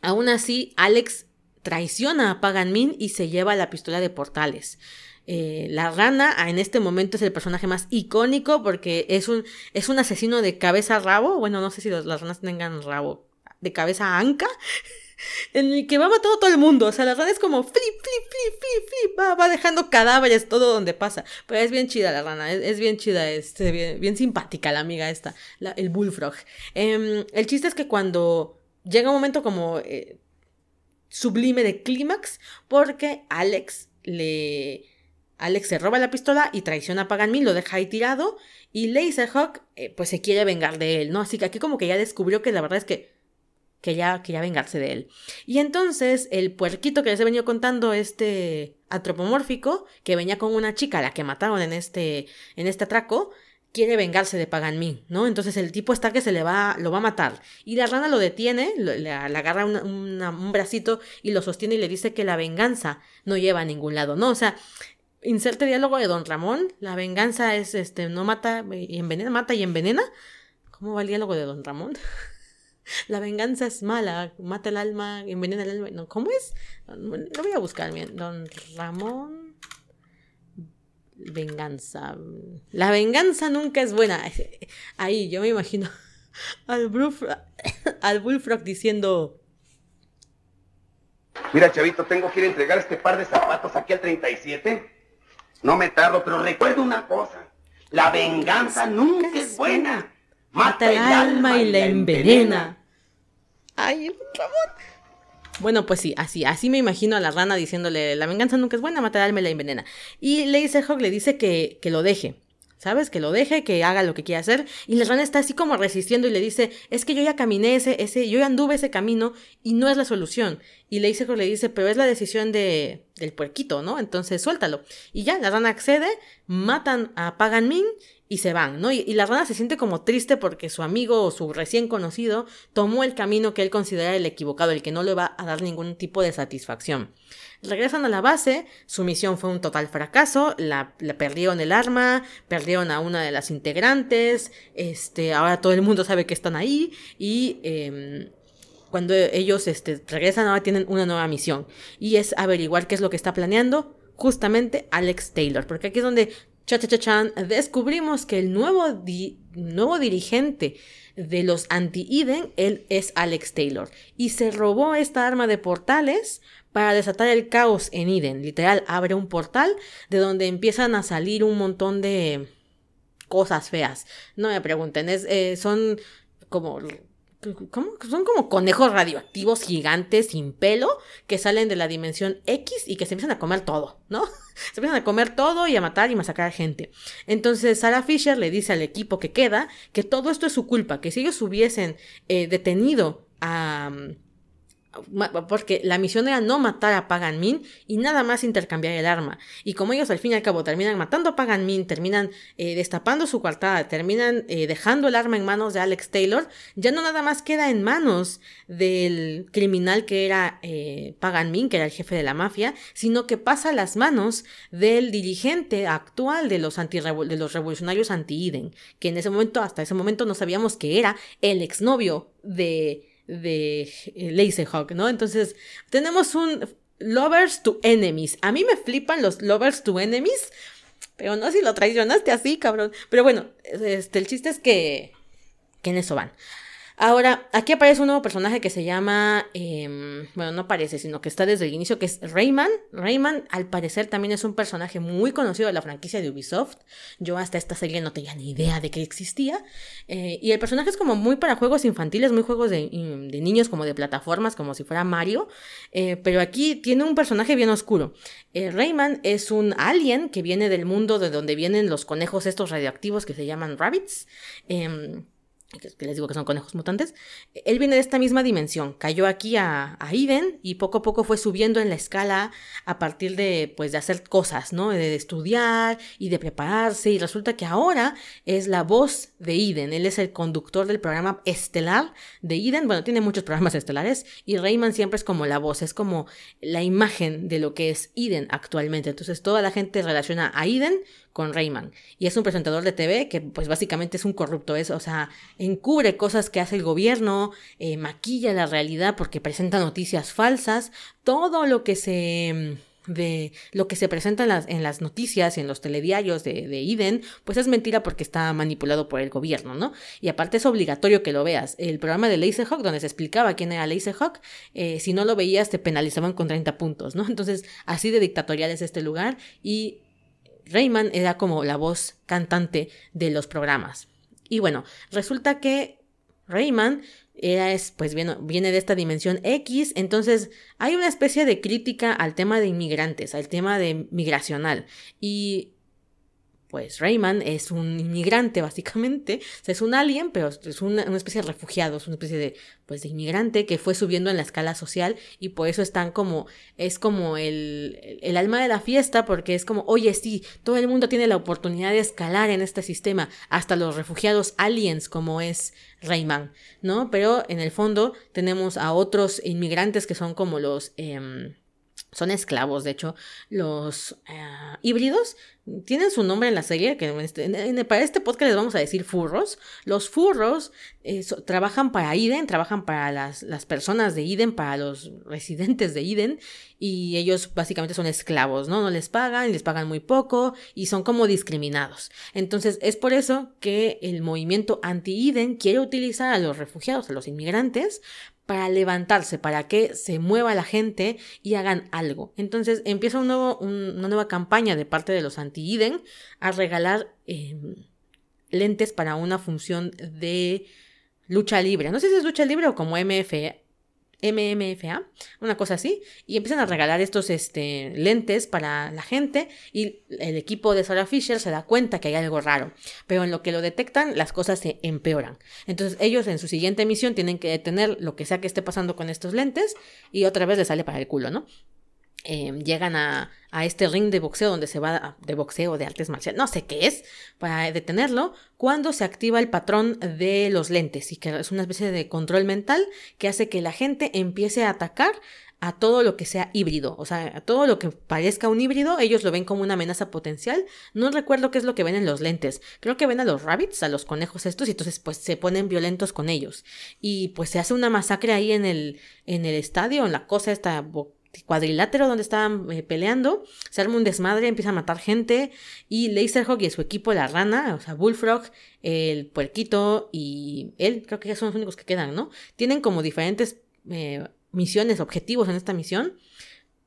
aún así, Alex traiciona a Pagan Min y se lleva la pistola de portales. Eh, la rana en este momento es el personaje más icónico porque es un, es un asesino de cabeza a rabo. Bueno, no sé si las ranas tengan rabo. De cabeza anca. [laughs] En el que va matando a todo el mundo. O sea, la rana es como flip, flip, flip, flip, flip. Va, dejando cadáveres todo donde pasa. Pero es bien chida la rana. Es, bien chida. Este, bien, simpática la amiga esta. el bullfrog. Em, el chiste es que cuando llega un momento como eh, sublime de clímax. Porque Alex le Alex se roba la pistola y traiciona a Pagan lo deja ahí tirado y Laserhawk eh, pues se quiere vengar de él, ¿no? Así que aquí como que ya descubrió que la verdad es que quería, quería vengarse de él. Y entonces el puerquito que les he venido contando, este antropomórfico, que venía con una chica la que mataron en este, en este atraco, quiere vengarse de Pagan ¿no? Entonces el tipo está que se le va, lo va a matar. Y la rana lo detiene, le, agarra un bracito y lo sostiene y le dice que la venganza no lleva a ningún lado, ¿no? O sea, inserte diálogo de Don Ramón. La venganza es, este, no mata y envenena, mata y envenena. ¿Cómo va el diálogo de Don Ramón? [laughs] La venganza es mala, mata el alma, envenena el alma. No, ¿Cómo es? Lo voy a buscar bien. Don Ramón. Venganza. La venganza nunca es buena. [laughs] Ahí yo me imagino [laughs] al Bullfrog, [coughs] al Bullfrog diciendo. Mira, chavito, tengo que ir a entregar este par de zapatos aquí al 37 no me tardo, pero recuerdo una cosa. La venganza nunca es buena. Mata el alma y la envenena. Ay, Ramón. Bueno, pues sí, así, así me imagino a la rana diciéndole, la venganza nunca es buena, mata el alma y la envenena. Y Hawk le dice que, que lo deje, ¿sabes? Que lo deje, que haga lo que quiera hacer. Y la rana está así como resistiendo y le dice, es que yo ya caminé ese, ese, yo ya anduve ese camino y no es la solución. Y le dice, le dice, pero es la decisión de, del puerquito, ¿no? Entonces suéltalo. Y ya, la rana accede, matan a Pagan Min y se van, ¿no? Y, la rana se siente como triste porque su amigo o su recién conocido tomó el camino que él considera el equivocado, el que no le va a dar ningún tipo de satisfacción. Regresan a la base, su misión fue un total fracaso, la, perdieron el arma, perdieron a una de las integrantes, este, ahora todo el mundo sabe que están ahí y em, cuando ellos este, regresan ahora tienen una nueva misión y es averiguar qué es lo que está planeando justamente Alex Taylor, porque aquí es donde cha cha chan descubrimos que el nuevo, nuevo dirigente de los anti-Eden, él es Alex Taylor y se robó esta arma de portales para desatar el caos en Eden. Literal, abre un portal de donde empiezan a salir un montón de cosas feas. No me pregunten, es, eh, son como son como conejos radioactivos gigantes sin pelo que salen de la dimensión X y que se empiezan a comer todo, ¿no? [laughs] Se empiezan a comer todo y a matar y masacrar gente. Entonces Sarah Fisher le dice al equipo que queda que todo esto es su culpa, que si ellos hubiesen eh, detenido a porque la misión era no matar a Pagan Min y nada más intercambiar el arma. Y como ellos al fin y al cabo terminan matando a Pagan Min, terminan eh, destapando su coartada, terminan eh, dejando el arma en manos de Alex Taylor, ya no nada más queda en manos del criminal que era eh, Pagan Min, que era el jefe de la mafia, sino que pasa a las manos del dirigente actual de los, de los revolucionarios anti-Eden, que en ese momento, hasta ese momento no sabíamos que era el exnovio de de eh, Hawk, ¿no? Entonces, tenemos un Lovers to Enemies. A mí me flipan los Lovers to Enemies, pero no si lo traicionaste así, cabrón. Pero bueno, este, el chiste es que, que en eso van. Ahora, aquí aparece un nuevo personaje que se llama, em, bueno, no aparece, sino que está desde el inicio, que es Rayman. Rayman, al parecer, también es un personaje muy conocido de la franquicia de Ubisoft. Yo hasta esta serie no tenía ni idea de que existía. Eh, y el personaje es como muy para juegos infantiles, muy juegos de, niños, como de plataformas, como si fuera Mario. Eh, pero aquí tiene un personaje bien oscuro. Eh, Rayman es un alien que viene del mundo de donde vienen los conejos estos radioactivos que se llaman rabbits. Que les digo que son conejos mutantes, él viene de esta misma dimensión, cayó aquí a, a, Eden y poco a poco fue subiendo en la escala a partir de, pues, de hacer cosas, ¿no? De estudiar y de prepararse y resulta que ahora es la voz de Eden, él es el conductor del programa estelar de Eden, bueno, tiene muchos programas estelares y Rayman siempre es como la voz, es como la imagen de lo que es Eden actualmente, entonces toda la gente relaciona a Eden con Rayman. Y es un presentador de TV que pues básicamente es un corrupto, es, o sea, encubre cosas que hace el gobierno, eh, maquilla la realidad porque presenta noticias falsas, todo lo que se de lo que se presenta en las, en las noticias y en los telediarios de, de, Eden, pues es mentira porque está manipulado por el gobierno, ¿no? Y aparte es obligatorio que lo veas. El programa de Laserhawk, donde se explicaba quién era Laserhawk, eh, si no lo veías te penalizaban con 30 puntos, ¿no? [laughs] Entonces, así de dictatorial es este lugar y Rayman era como la voz cantante de los programas. Y bueno, resulta que Rayman es, pues viene, viene de esta dimensión X, entonces hay una especie de crítica al tema de inmigrantes, al tema de migracional. Y pues Rayman es un inmigrante básicamente, o sea, es un alien, pero es una, especie de refugiado, es una especie de, pues, de inmigrante que fue subiendo en la escala social y por eso están como, es como el, el alma de la fiesta porque es como, oye, sí, todo el mundo tiene la oportunidad de escalar en este sistema, hasta los refugiados aliens como es Rayman, ¿no? Pero en el fondo tenemos a otros inmigrantes que son como los... Eh, son esclavos, de hecho, los eh, híbridos tienen su nombre en la serie, que este, para este podcast les vamos a decir furros. Los furros eh, trabajan para Iden, trabajan para las, las, personas de Iden, para los residentes de Iden, y ellos básicamente son esclavos, ¿no? No les pagan, les pagan muy poco, y son como discriminados. Entonces, es por eso que el movimiento anti-Iden quiere utilizar a los refugiados, a los inmigrantes, para levantarse, para que se mueva la gente y hagan algo. Entonces empieza una nueva campaña de parte de los anti-IDEN a regalar em, lentes para una función de lucha libre. No sé si es lucha libre o como MF, MMFA, una cosa así, y empiezan a regalar estos este, lentes para la gente y el equipo de Sarah Fisher se da cuenta que hay algo raro, pero en lo que lo detectan las cosas se empeoran. Entonces ellos en su siguiente misión tienen que detener lo que sea que esté pasando con estos lentes y otra vez les sale para el culo, ¿no? Em, llegan a, a, este ring de boxeo donde se va de boxeo, de artes marciales, no sé qué es, para detenerlo, cuando se activa el patrón de los lentes y que es una especie de control mental que hace que la gente empiece a atacar a todo lo que sea híbrido, o sea, a todo lo que parezca un híbrido, ellos lo ven como una amenaza potencial. No recuerdo qué es lo que ven en los lentes. Creo que ven a los rabbits, a los conejos estos, y entonces pues se ponen violentos con ellos. Y pues se hace una masacre ahí en el, en el estadio, en la cosa esta cuadrilátero donde estaban eh, peleando, se arma un desmadre, empieza a matar gente y Laserhawk y su equipo, la rana, o sea, Bullfrog, el puerquito y él, creo que ya son los únicos que quedan, ¿no? Tienen como diferentes eh, misiones, objetivos en esta misión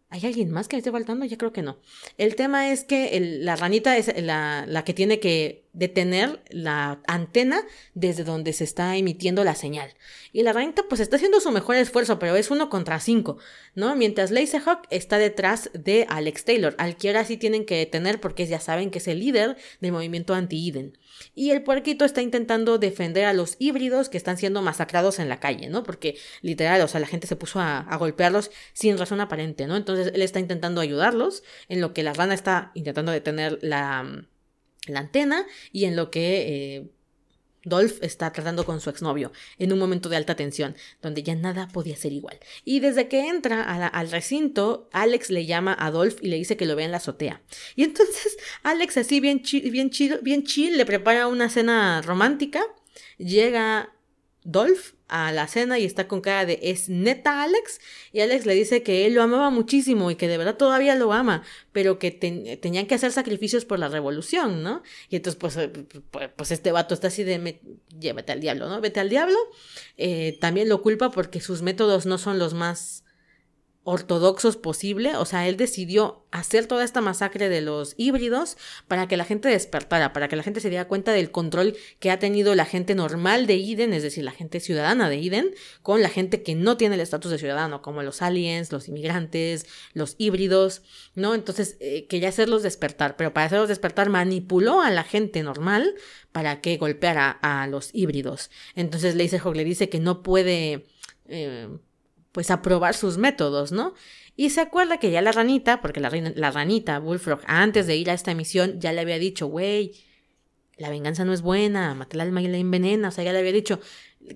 ¿Hay alguien más que esté faltando? Ya creo que no. El tema es que la ranita es la, la, que tiene que detener la antena desde donde se está emitiendo la señal. Y la ranita pues está haciendo su mejor esfuerzo, pero es uno contra cinco, ¿no? Mientras Laserhawk está detrás de Alex Taylor, al que ahora sí tienen que detener porque ya saben que es el líder del movimiento anti-Eden. Y el puerquito está intentando defender a los híbridos que están siendo masacrados en la calle, ¿no? Porque literal, o sea, la gente se puso a, golpearlos sin razón aparente, ¿no? Entonces él está intentando ayudarlos, en lo que la rana está intentando detener la, la antena y en lo que eh, Dolph está tratando con su exnovio en un momento de alta tensión, donde ya nada podía ser igual. Y desde que entra al recinto, Alex le llama a Dolph y le dice que lo vea en la azotea. Y entonces [laughs] Alex, así bien chill, bien chill, bien chill, le prepara una cena romántica. Llega Dolph a la cena y está con cara de es neta Alex y Alex le dice que él lo amaba muchísimo y que de verdad todavía lo ama, pero que tenían que hacer sacrificios por la revolución, ¿no? Y entonces pues, pues, pues este vato está así de llévate al diablo, ¿no? Vete al diablo. Eh, también lo culpa porque sus métodos no son los más ortodoxos posible, o sea, él decidió hacer toda esta masacre de los híbridos para que la gente despertara, para que la gente se diera cuenta del control que ha tenido la gente normal de Eden, es decir, la gente ciudadana de Eden, con la gente que no tiene el estatus de ciudadano, como los aliens, los inmigrantes, los híbridos, ¿no? Entonces, eh, quería hacerlos despertar, pero para hacerlos despertar manipuló a la gente normal para que golpeara a los híbridos. Entonces, Laserhawk le dice que no puede... Eh, pues aprobar sus métodos, ¿no? Y se acuerda que ya la ranita, porque la, ranita, Bullfrog, antes de ir a esta misión, ya le había dicho, güey, la venganza no es buena, mata el alma y la envenena, o sea, ya le había dicho,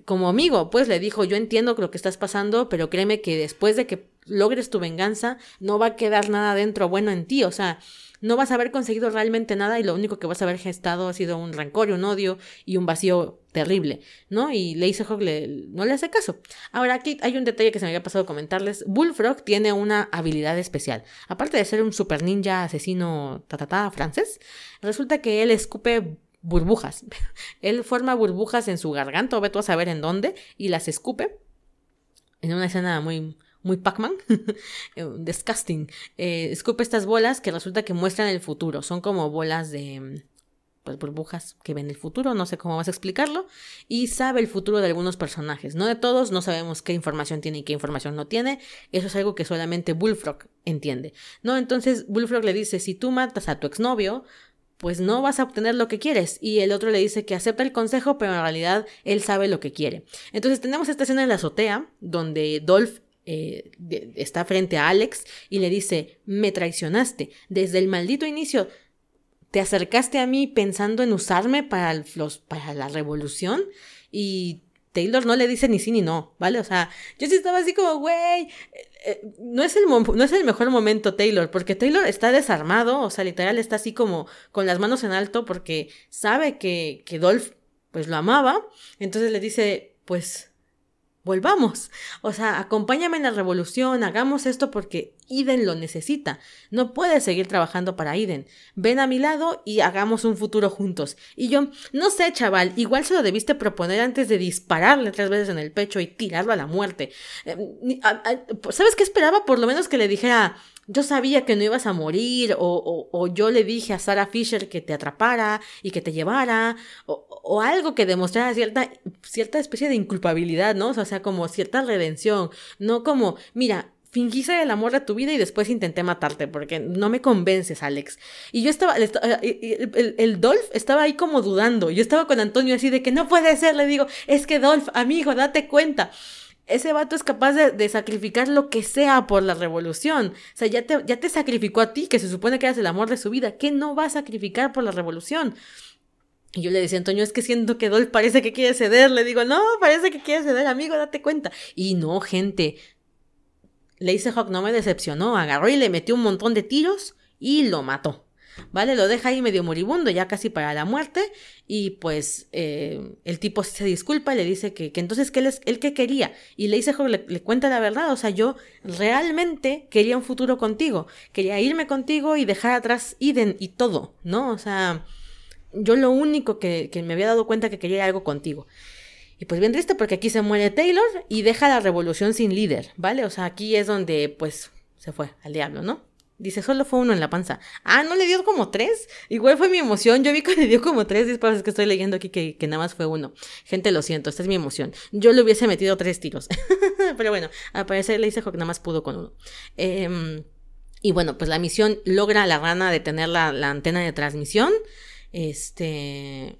como amigo, pues le dijo, yo entiendo lo que estás pasando, pero créeme que después de que logres tu venganza, no va a quedar nada dentro bueno en ti, o sea, no vas a haber conseguido realmente nada y lo único que vas a haber gestado ha sido un rencor un odio y un vacío terrible, ¿no? Y le, no le hace caso. Ahora aquí hay un detalle que se me había pasado comentarles. Bullfrog tiene una habilidad especial. Aparte de ser un super ninja asesino tatatá francés, resulta que él escupe burbujas. [laughs] él forma burbujas en su garganta, o ve tú a saber en dónde, y las escupe. En una escena muy, muy Pac-Man, [laughs] eh, disgusting. Eh, escupe estas bolas que resulta que muestran el futuro. Son como bolas de pues burbujas que ven el futuro, no sé cómo vas a explicarlo, y sabe el futuro de algunos personajes, no de todos, no sabemos qué información tiene y qué información no tiene, eso es algo que solamente Bullfrog entiende, ¿no? Entonces Bullfrog le dice, si tú matas a tu exnovio, pues no vas a obtener lo que quieres. Y el otro le dice que acepta el consejo, pero en realidad él sabe lo que quiere. Entonces tenemos esta escena en la azotea, donde Dolph eh, está frente a Alex y le dice, me traicionaste. Desde el maldito inicio te acercaste a mí pensando en usarme para, los, para la revolución y Taylor no le dice ni sí ni no, ¿vale? O sea, yo sí estaba así como, güey, eh, eh, no, es el no es el mejor momento Taylor, porque Taylor está desarmado, o sea, literal está así como con las manos en alto porque sabe que, que Dolph pues lo amaba, entonces le dice, pues volvamos. O sea, acompáñame en la revolución, hagamos esto porque Iden lo necesita. No puedes seguir trabajando para Iden. Ven a mi lado y hagamos un futuro juntos. Y yo, no sé, chaval, igual se lo debiste proponer antes de dispararle tres veces en el pecho y tirarlo a la muerte. Eh, ¿Sabes qué esperaba? Por lo menos que le dijera, yo sabía que no ibas a morir, o, o, yo le dije a Sarah Fisher que te atrapara y que te llevara, o, o, algo que demostrara cierta, cierta especie de inculpabilidad, ¿no? O sea, como cierta redención, no como, mira, fingiste el amor de tu vida y después intenté matarte porque no me convences, Alex. Y yo estaba, el, el, el, Dolph estaba ahí como dudando. Yo estaba con Antonio así de que no puede ser, le digo, es que Dolph, amigo, date cuenta ese vato es capaz de, sacrificar lo que sea por la revolución. O sea, ya te, ya te sacrificó a ti, que se supone que eras el amor de su vida. ¿Qué no va a sacrificar por la revolución? Y yo le decía, Antonio, es que siento que Dol parece que quiere ceder. Le digo, no, parece que quiere ceder, amigo, date cuenta. Y no, gente. Hawk no me decepcionó. Agarró y le metió un montón de tiros y lo mató. ¿Vale? Lo deja ahí medio moribundo, ya casi para la muerte, y pues eh, el tipo se disculpa le dice que, que entonces que él es el que quería, y le dice, le, le cuenta la verdad, o sea, yo realmente quería un futuro contigo, quería irme contigo y dejar atrás Iden y todo, ¿no? O sea, yo lo único que, que me había dado cuenta que quería algo contigo. Y pues bien triste porque aquí se muere Taylor y deja la revolución sin líder, ¿vale? O sea, aquí es donde pues se fue al diablo, ¿no? Dice, solo fue uno en la panza. Ah, ¿no le dio como tres? Igual fue mi emoción. Yo vi que [laughs] le dio como tres disparos. que estoy leyendo aquí que, nada más fue uno. Gente, lo siento, esta es mi emoción. Yo le hubiese metido tres tiros. [laughs] Pero bueno, al parecer le dice que nada más pudo con uno. Eh, y bueno, pues la misión logra a la rana detener la, la antena de transmisión. Este.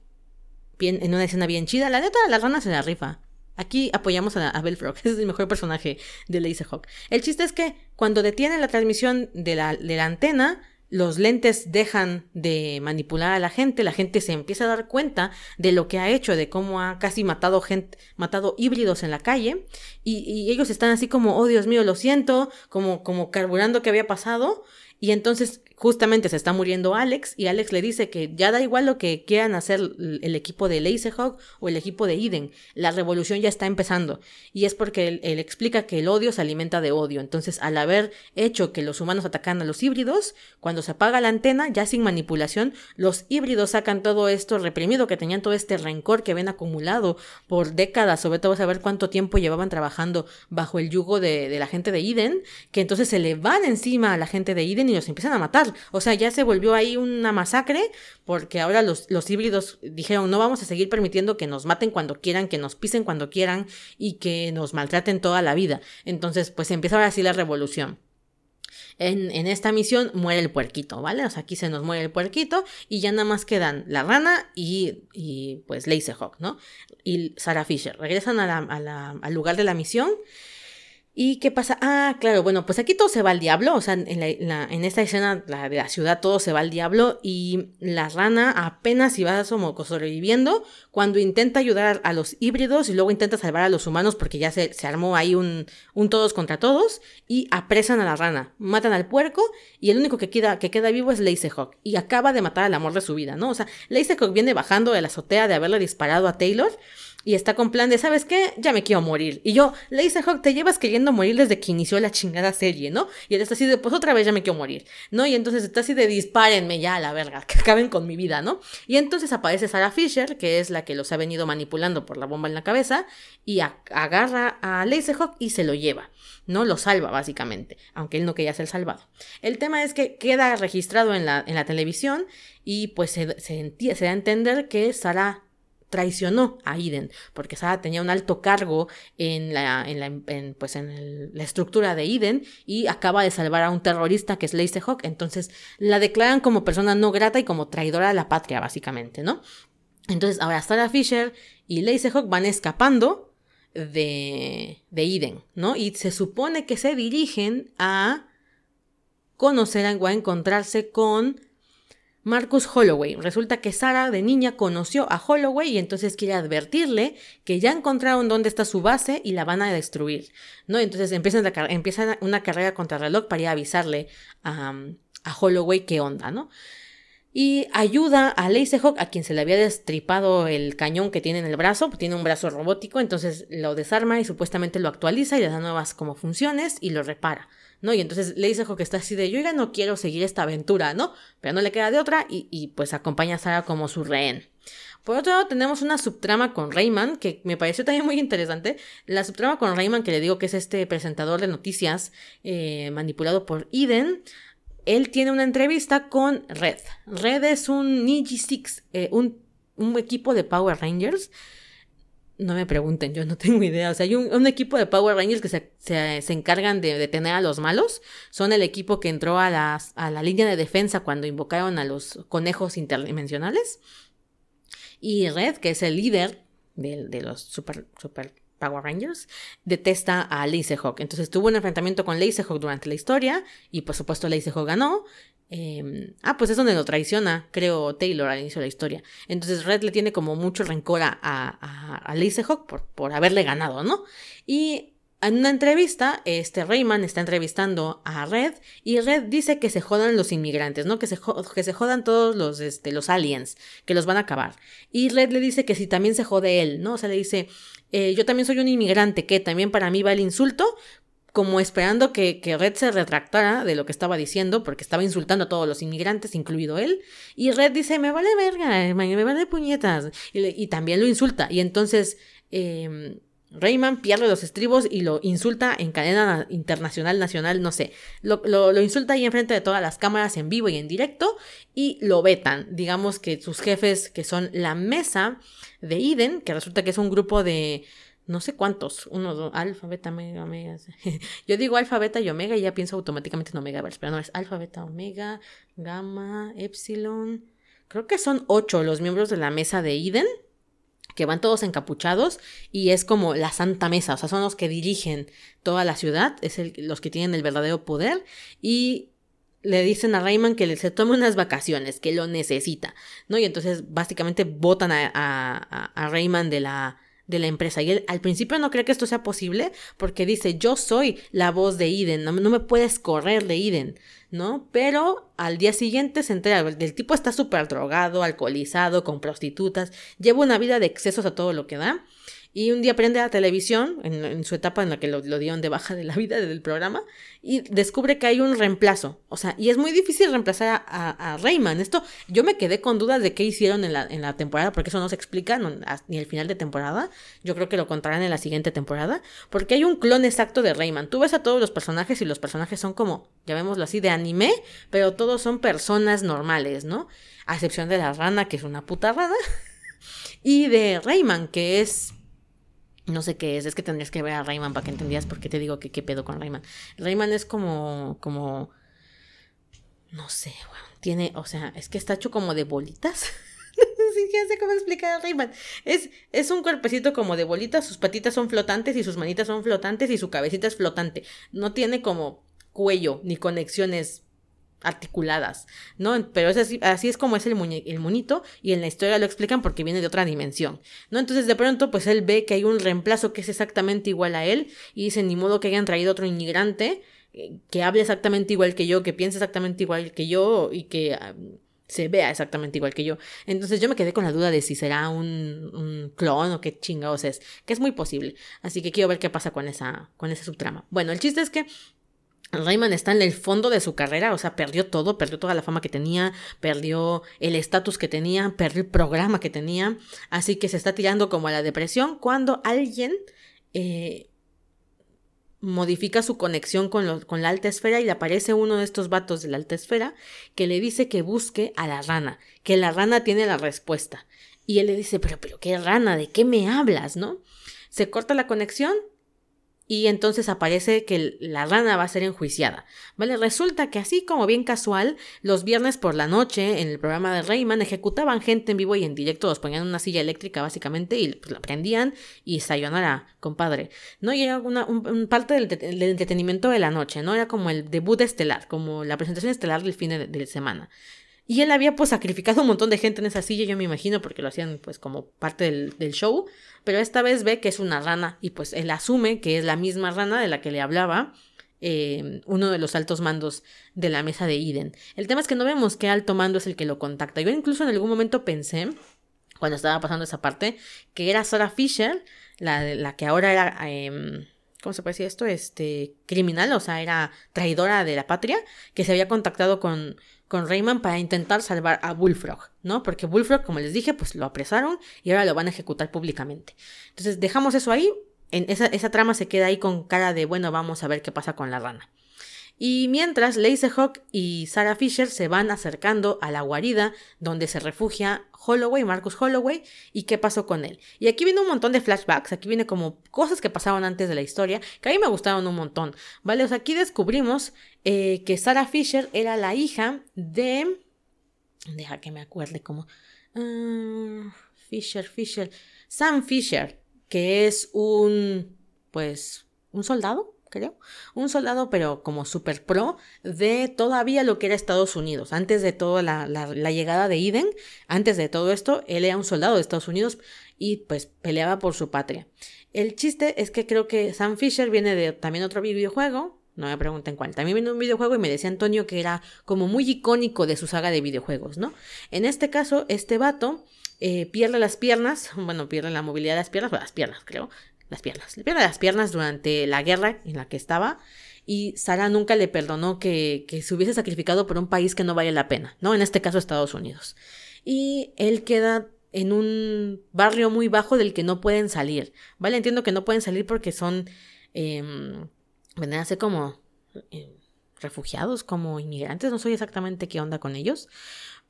Bien, en una escena bien chida. La neta, la rana se la rifa. Aquí apoyamos a, a Belfrog, [laughs] es el mejor personaje de Laserhawk. El chiste es que cuando detiene la transmisión de la, de la antena, los lentes dejan de manipular a la gente, la gente se empieza a dar cuenta de lo que ha hecho, de cómo ha casi matado gente, matado híbridos en la calle, y, y ellos están así como, oh Dios mío, lo siento, como, como carburando que había pasado, Y entonces justamente se está muriendo Alex y Alex le dice que ya da igual lo que quieran hacer el equipo de Laserhawk o el equipo de Eden, la revolución ya está empezando. Y es porque él, explica que el odio se alimenta de odio, entonces al haber hecho que los humanos atacan a los híbridos, cuando se apaga la antena, ya sin manipulación, los híbridos sacan todo esto reprimido que tenían todo este rencor que ven acumulado por décadas, sobre todo saber cuánto tiempo llevaban trabajando bajo el yugo de, de la gente de Eden, que entonces se le van encima a la gente de Eden y los empiezan a matar o sea, ya se volvió ahí una masacre porque ahora los, híbridos dijeron no vamos a seguir permitiendo que nos maten cuando quieran, que nos pisen cuando quieran y que nos maltraten toda la vida. Entonces, pues empieza ahora sí la revolución. En, en, esta misión muere el puerquito, ¿vale? O sea, aquí se nos muere el puerquito y ya nada más quedan la rana y, y pues Laserhawk, ¿no? Y Sarah Fisher. Regresan a la, al lugar de la misión ¿Y qué pasa? Ah, claro, bueno, pues aquí todo se va al diablo, o sea, en, la, en esta escena la de la ciudad todo se va al diablo y la rana apenas iba sobreviviendo cuando intenta ayudar a, los híbridos y luego intenta salvar a los humanos porque ya se, armó ahí un, un, todos contra todos y apresan a la rana, matan al puerco y el único que queda, que queda vivo es Laserhawk y acaba de matar al amor de su vida, ¿no? O sea, Laserhawk viene bajando de la azotea de haberle disparado a Taylor y está con plan de, ¿sabes qué? Ya me quiero morir. Y yo, le Hawk, te llevas queriendo morir desde que inició la chingada serie, ¿no? Y él está así de, pues otra vez ya me quiero morir, ¿no? Y entonces está así de, dispárenme ya a la verga, [laughs] que acaben con mi vida, ¿no? Y entonces aparece Sarah Fisher, que es la que los ha venido manipulando por la bomba en la cabeza, y agarra a Hawk y se lo lleva, ¿no? Lo salva, básicamente, aunque él no quería ser salvado. El tema es que queda registrado en la, en la televisión y pues se, se, se da a entender que Sarah traicionó a Eden, porque Sara tenía un alto cargo en la, en la, pues en la estructura de Eden y acaba de salvar a un terrorista que es Hawk, entonces la declaran como persona no grata y como traidora a la patria, básicamente, ¿no? Entonces ahora Sarah Fisher y Hawk van escapando de, de Eden, ¿no? Y se supone que se dirigen a conocer a encontrarse con Marcus Holloway. Resulta que Sara de niña conoció a Holloway y entonces quiere advertirle que ya encontraron dónde está su base y la van a destruir, ¿no? Entonces empiezan, una carrera contra reloj para ir a avisarle a, Holloway qué onda, ¿no? Y ayuda a Hawk, a quien se le había destripado el cañón que tiene en el brazo, tiene un brazo robótico, entonces lo desarma y supuestamente lo actualiza y le da nuevas como funciones y lo repara. ¿No? Y entonces le dice que está así de, yo ya no quiero seguir esta aventura, ¿no? Pero no le queda de otra y, pues acompaña a Sara como su rehén. Por otro lado, tenemos una subtrama con Rayman, que me pareció también muy interesante. La subtrama con Rayman, que le digo que es este presentador de noticias eh, manipulado por Eden. Él tiene una entrevista con Red. Red es un Ninja Six, eh, un, un equipo de Power Rangers no me pregunten, yo no tengo idea. O sea, hay un, equipo de Power Rangers que se, se, encargan de detener a los malos. Son el equipo que entró a, las, a la línea de defensa cuando invocaron a los conejos interdimensionales. Y Red, que es el líder de, de los super, super Power Rangers, detesta a Hawk. Entonces tuvo un enfrentamiento con Hawk durante la historia y por supuesto Hawk ganó Em, ah, pues es donde lo traiciona, creo, Taylor al inicio de la historia. Entonces Red le tiene como mucho rencor a, a, a por, por haberle ganado, ¿no? Y en una entrevista, este Rayman está entrevistando a Red y Red dice que se jodan los inmigrantes, ¿no? Que se, que se jodan todos los, este, los aliens, que los van a acabar. Y Red le dice que si también se jode él, ¿no? O sea, le dice, eh, yo también soy un inmigrante, que también para mí va el insulto, como esperando que, Red se retractara de lo que estaba diciendo, porque estaba insultando a todos los inmigrantes, incluido él. Y Red dice, me vale verga, me vale puñetas. Y, también lo insulta. Y entonces eh, Rayman pierde los estribos y lo insulta en cadena internacional, nacional, no sé. Lo, lo, insulta ahí enfrente de todas las cámaras en vivo y en directo y lo vetan. Digamos que sus jefes, que son la mesa de Eden, que resulta que es un grupo de no sé cuántos, uno, dos, alfa, beta, omega, omega. [laughs] Yo digo alfa, beta y omega y ya pienso automáticamente en omega, pero no es alfa, beta, omega, gamma, epsilon. Creo que son ocho los miembros de la mesa de Eden, que van todos encapuchados y es como la santa mesa, o sea, son los que dirigen toda la ciudad, es los que tienen el verdadero poder y le dicen a Rayman que se tome unas vacaciones, que lo necesita, ¿no? Y entonces básicamente votan a, a Rayman de la de la empresa. Y él al principio no cree que esto sea posible porque dice, yo soy la voz de Eden, no, no me puedes correr de Eden, ¿no? Pero al día siguiente se entera, el tipo está súper drogado, alcoholizado, con prostitutas, lleva una vida de excesos a todo lo que da. Y un día prende la televisión, en, su etapa en la que lo, dieron de baja de la vida del programa, y descubre que hay un reemplazo. O sea, y es muy difícil reemplazar a, Rayman. Esto, yo me quedé con dudas de qué hicieron en la, en la temporada, porque eso no se explica ni el final de temporada. Yo creo que lo contarán en la siguiente temporada, porque hay un clon exacto de Rayman. Tú ves a todos los personajes y los personajes son como, llamémoslo así, de anime, pero todos son personas normales, ¿no? A excepción de la rana, que es una puta rana, [laughs] y de Rayman, que es no sé qué es, es que tendrías que ver a Rayman para que entendieras por qué te digo que qué pedo con Rayman. Rayman es como, como, no sé, tiene, o sea, es que está hecho como de bolitas. [laughs] sí, ya sé cómo explicar a Rayman. Es, es un cuerpecito como de bolitas, sus patitas son flotantes y sus manitas son flotantes y su cabecita es flotante. No tiene como cuello ni conexiones articuladas, ¿no? Pero es así, es como es el, el monito y en la historia lo explican porque viene de otra dimensión, ¿no? Entonces de pronto pues él ve que hay un reemplazo que es exactamente igual a él y dice ni modo que hayan traído otro inmigrante eh, que hable exactamente igual que yo, que piense exactamente igual que yo y que ah, se vea exactamente igual que yo. Entonces yo me quedé con la duda de si será un, un clon o qué chingados es, que es muy posible. Así que quiero ver qué pasa con esa, con esa subtrama. Bueno, el chiste es que Rayman está en el fondo de su carrera, o sea, perdió todo, perdió toda la fama que tenía, perdió el estatus que tenía, perdió el programa que tenía, así que se está tirando como a la depresión cuando alguien eh, modifica su conexión con, con, la alta esfera y le aparece uno de estos vatos de la alta esfera que le dice que busque a la rana, que la rana tiene la respuesta. Y él le dice, pero, pero, ¿qué rana? ¿De qué me hablas? ¿No? Se corta la conexión y entonces aparece que la rana va a ser enjuiciada. ¿Vale? Resulta que así como bien casual, los viernes por la noche en el programa de Rayman ejecutaban gente en vivo y en directo, los ponían en una silla eléctrica básicamente y pues, la prendían y sayonara, compadre. ¿No? Y era una un, parte del, entretenimiento de la noche, ¿no? Era como el debut estelar, como la presentación estelar del fin de, de semana. Y él había pues sacrificado un montón de gente en esa silla, yo me imagino, porque lo hacían pues como parte del, show. Pero esta vez ve que es una rana y pues él asume que es la misma rana de la que le hablaba eh, uno de los altos mandos de la mesa de Eden. El tema es que no vemos qué alto mando es el que lo contacta. Yo incluso en algún momento pensé, cuando estaba pasando esa parte, que era Sarah Fisher, la, la que ahora era... Em, ¿cómo se puede decir esto? Este, criminal, o sea, era traidora de la patria, que se había contactado con, con Rayman para intentar salvar a Bullfrog, ¿no? Porque Bullfrog, como les dije, pues lo apresaron y ahora lo van a ejecutar públicamente. Entonces dejamos eso ahí, en esa, trama se queda ahí con cara de, bueno, vamos a ver qué pasa con la rana. Y mientras Hawk y Sarah Fisher se van acercando a la guarida donde se refugia Holloway, Marcus Holloway, y qué pasó con él. Y aquí viene un montón de flashbacks, aquí viene como cosas que pasaban antes de la historia, que a mí me gustaron un montón, ¿vale? O sea, aquí descubrimos eh, que Sarah Fisher era la hija de... Deja que me acuerde cómo... Ah, Fisher, Fisher. Sam Fisher, que es un... pues... un soldado, creo, un soldado pero como super pro de todavía lo que era Estados Unidos, antes de toda la, llegada de Eden, antes de todo esto, él era un soldado de Estados Unidos y pues peleaba por su patria. El chiste es que creo que Sam Fisher viene de también otro videojuego, no me pregunten cuál. También viene un videojuego y me decía Antonio que era como muy icónico de su saga de videojuegos, ¿no? En este caso, este vato eh, pierde las piernas, [laughs] bueno, pierde la movilidad de las piernas, las piernas creo, las piernas. Le pierde las piernas durante la guerra en la que estaba y Sara nunca le perdonó que, que, se hubiese sacrificado por un país que no vale la pena, ¿no? En este caso Estados Unidos. Y él queda en un barrio muy bajo del que no pueden salir, ¿vale? Entiendo que no pueden salir porque son, eh, a como eh, refugiados, como inmigrantes, no sé exactamente qué onda con ellos,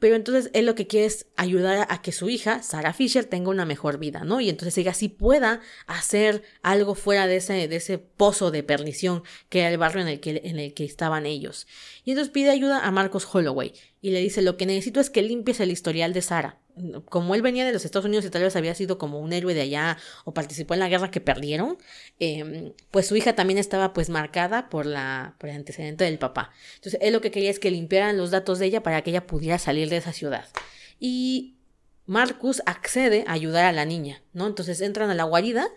pero entonces él lo que quiere es ayudar a que su hija, Sarah Fisher, tenga una mejor vida, ¿no? Y entonces ella sí pueda hacer algo fuera de ese, de ese pozo de perdición que era el barrio en el que, en el que estaban ellos. Y entonces pide ayuda a Marcos Holloway y le dice, lo que necesito es que limpies el historial de Sarah como él venía de los Estados Unidos y tal vez había sido como un héroe de allá o participó en la guerra que perdieron, em, pues su hija también estaba pues marcada por, la, por el antecedente del papá. Entonces él lo que quería es que limpiaran los datos de ella para que ella pudiera salir de esa ciudad. Y Marcus accede a ayudar a la niña, ¿no? Entonces entran a la guarida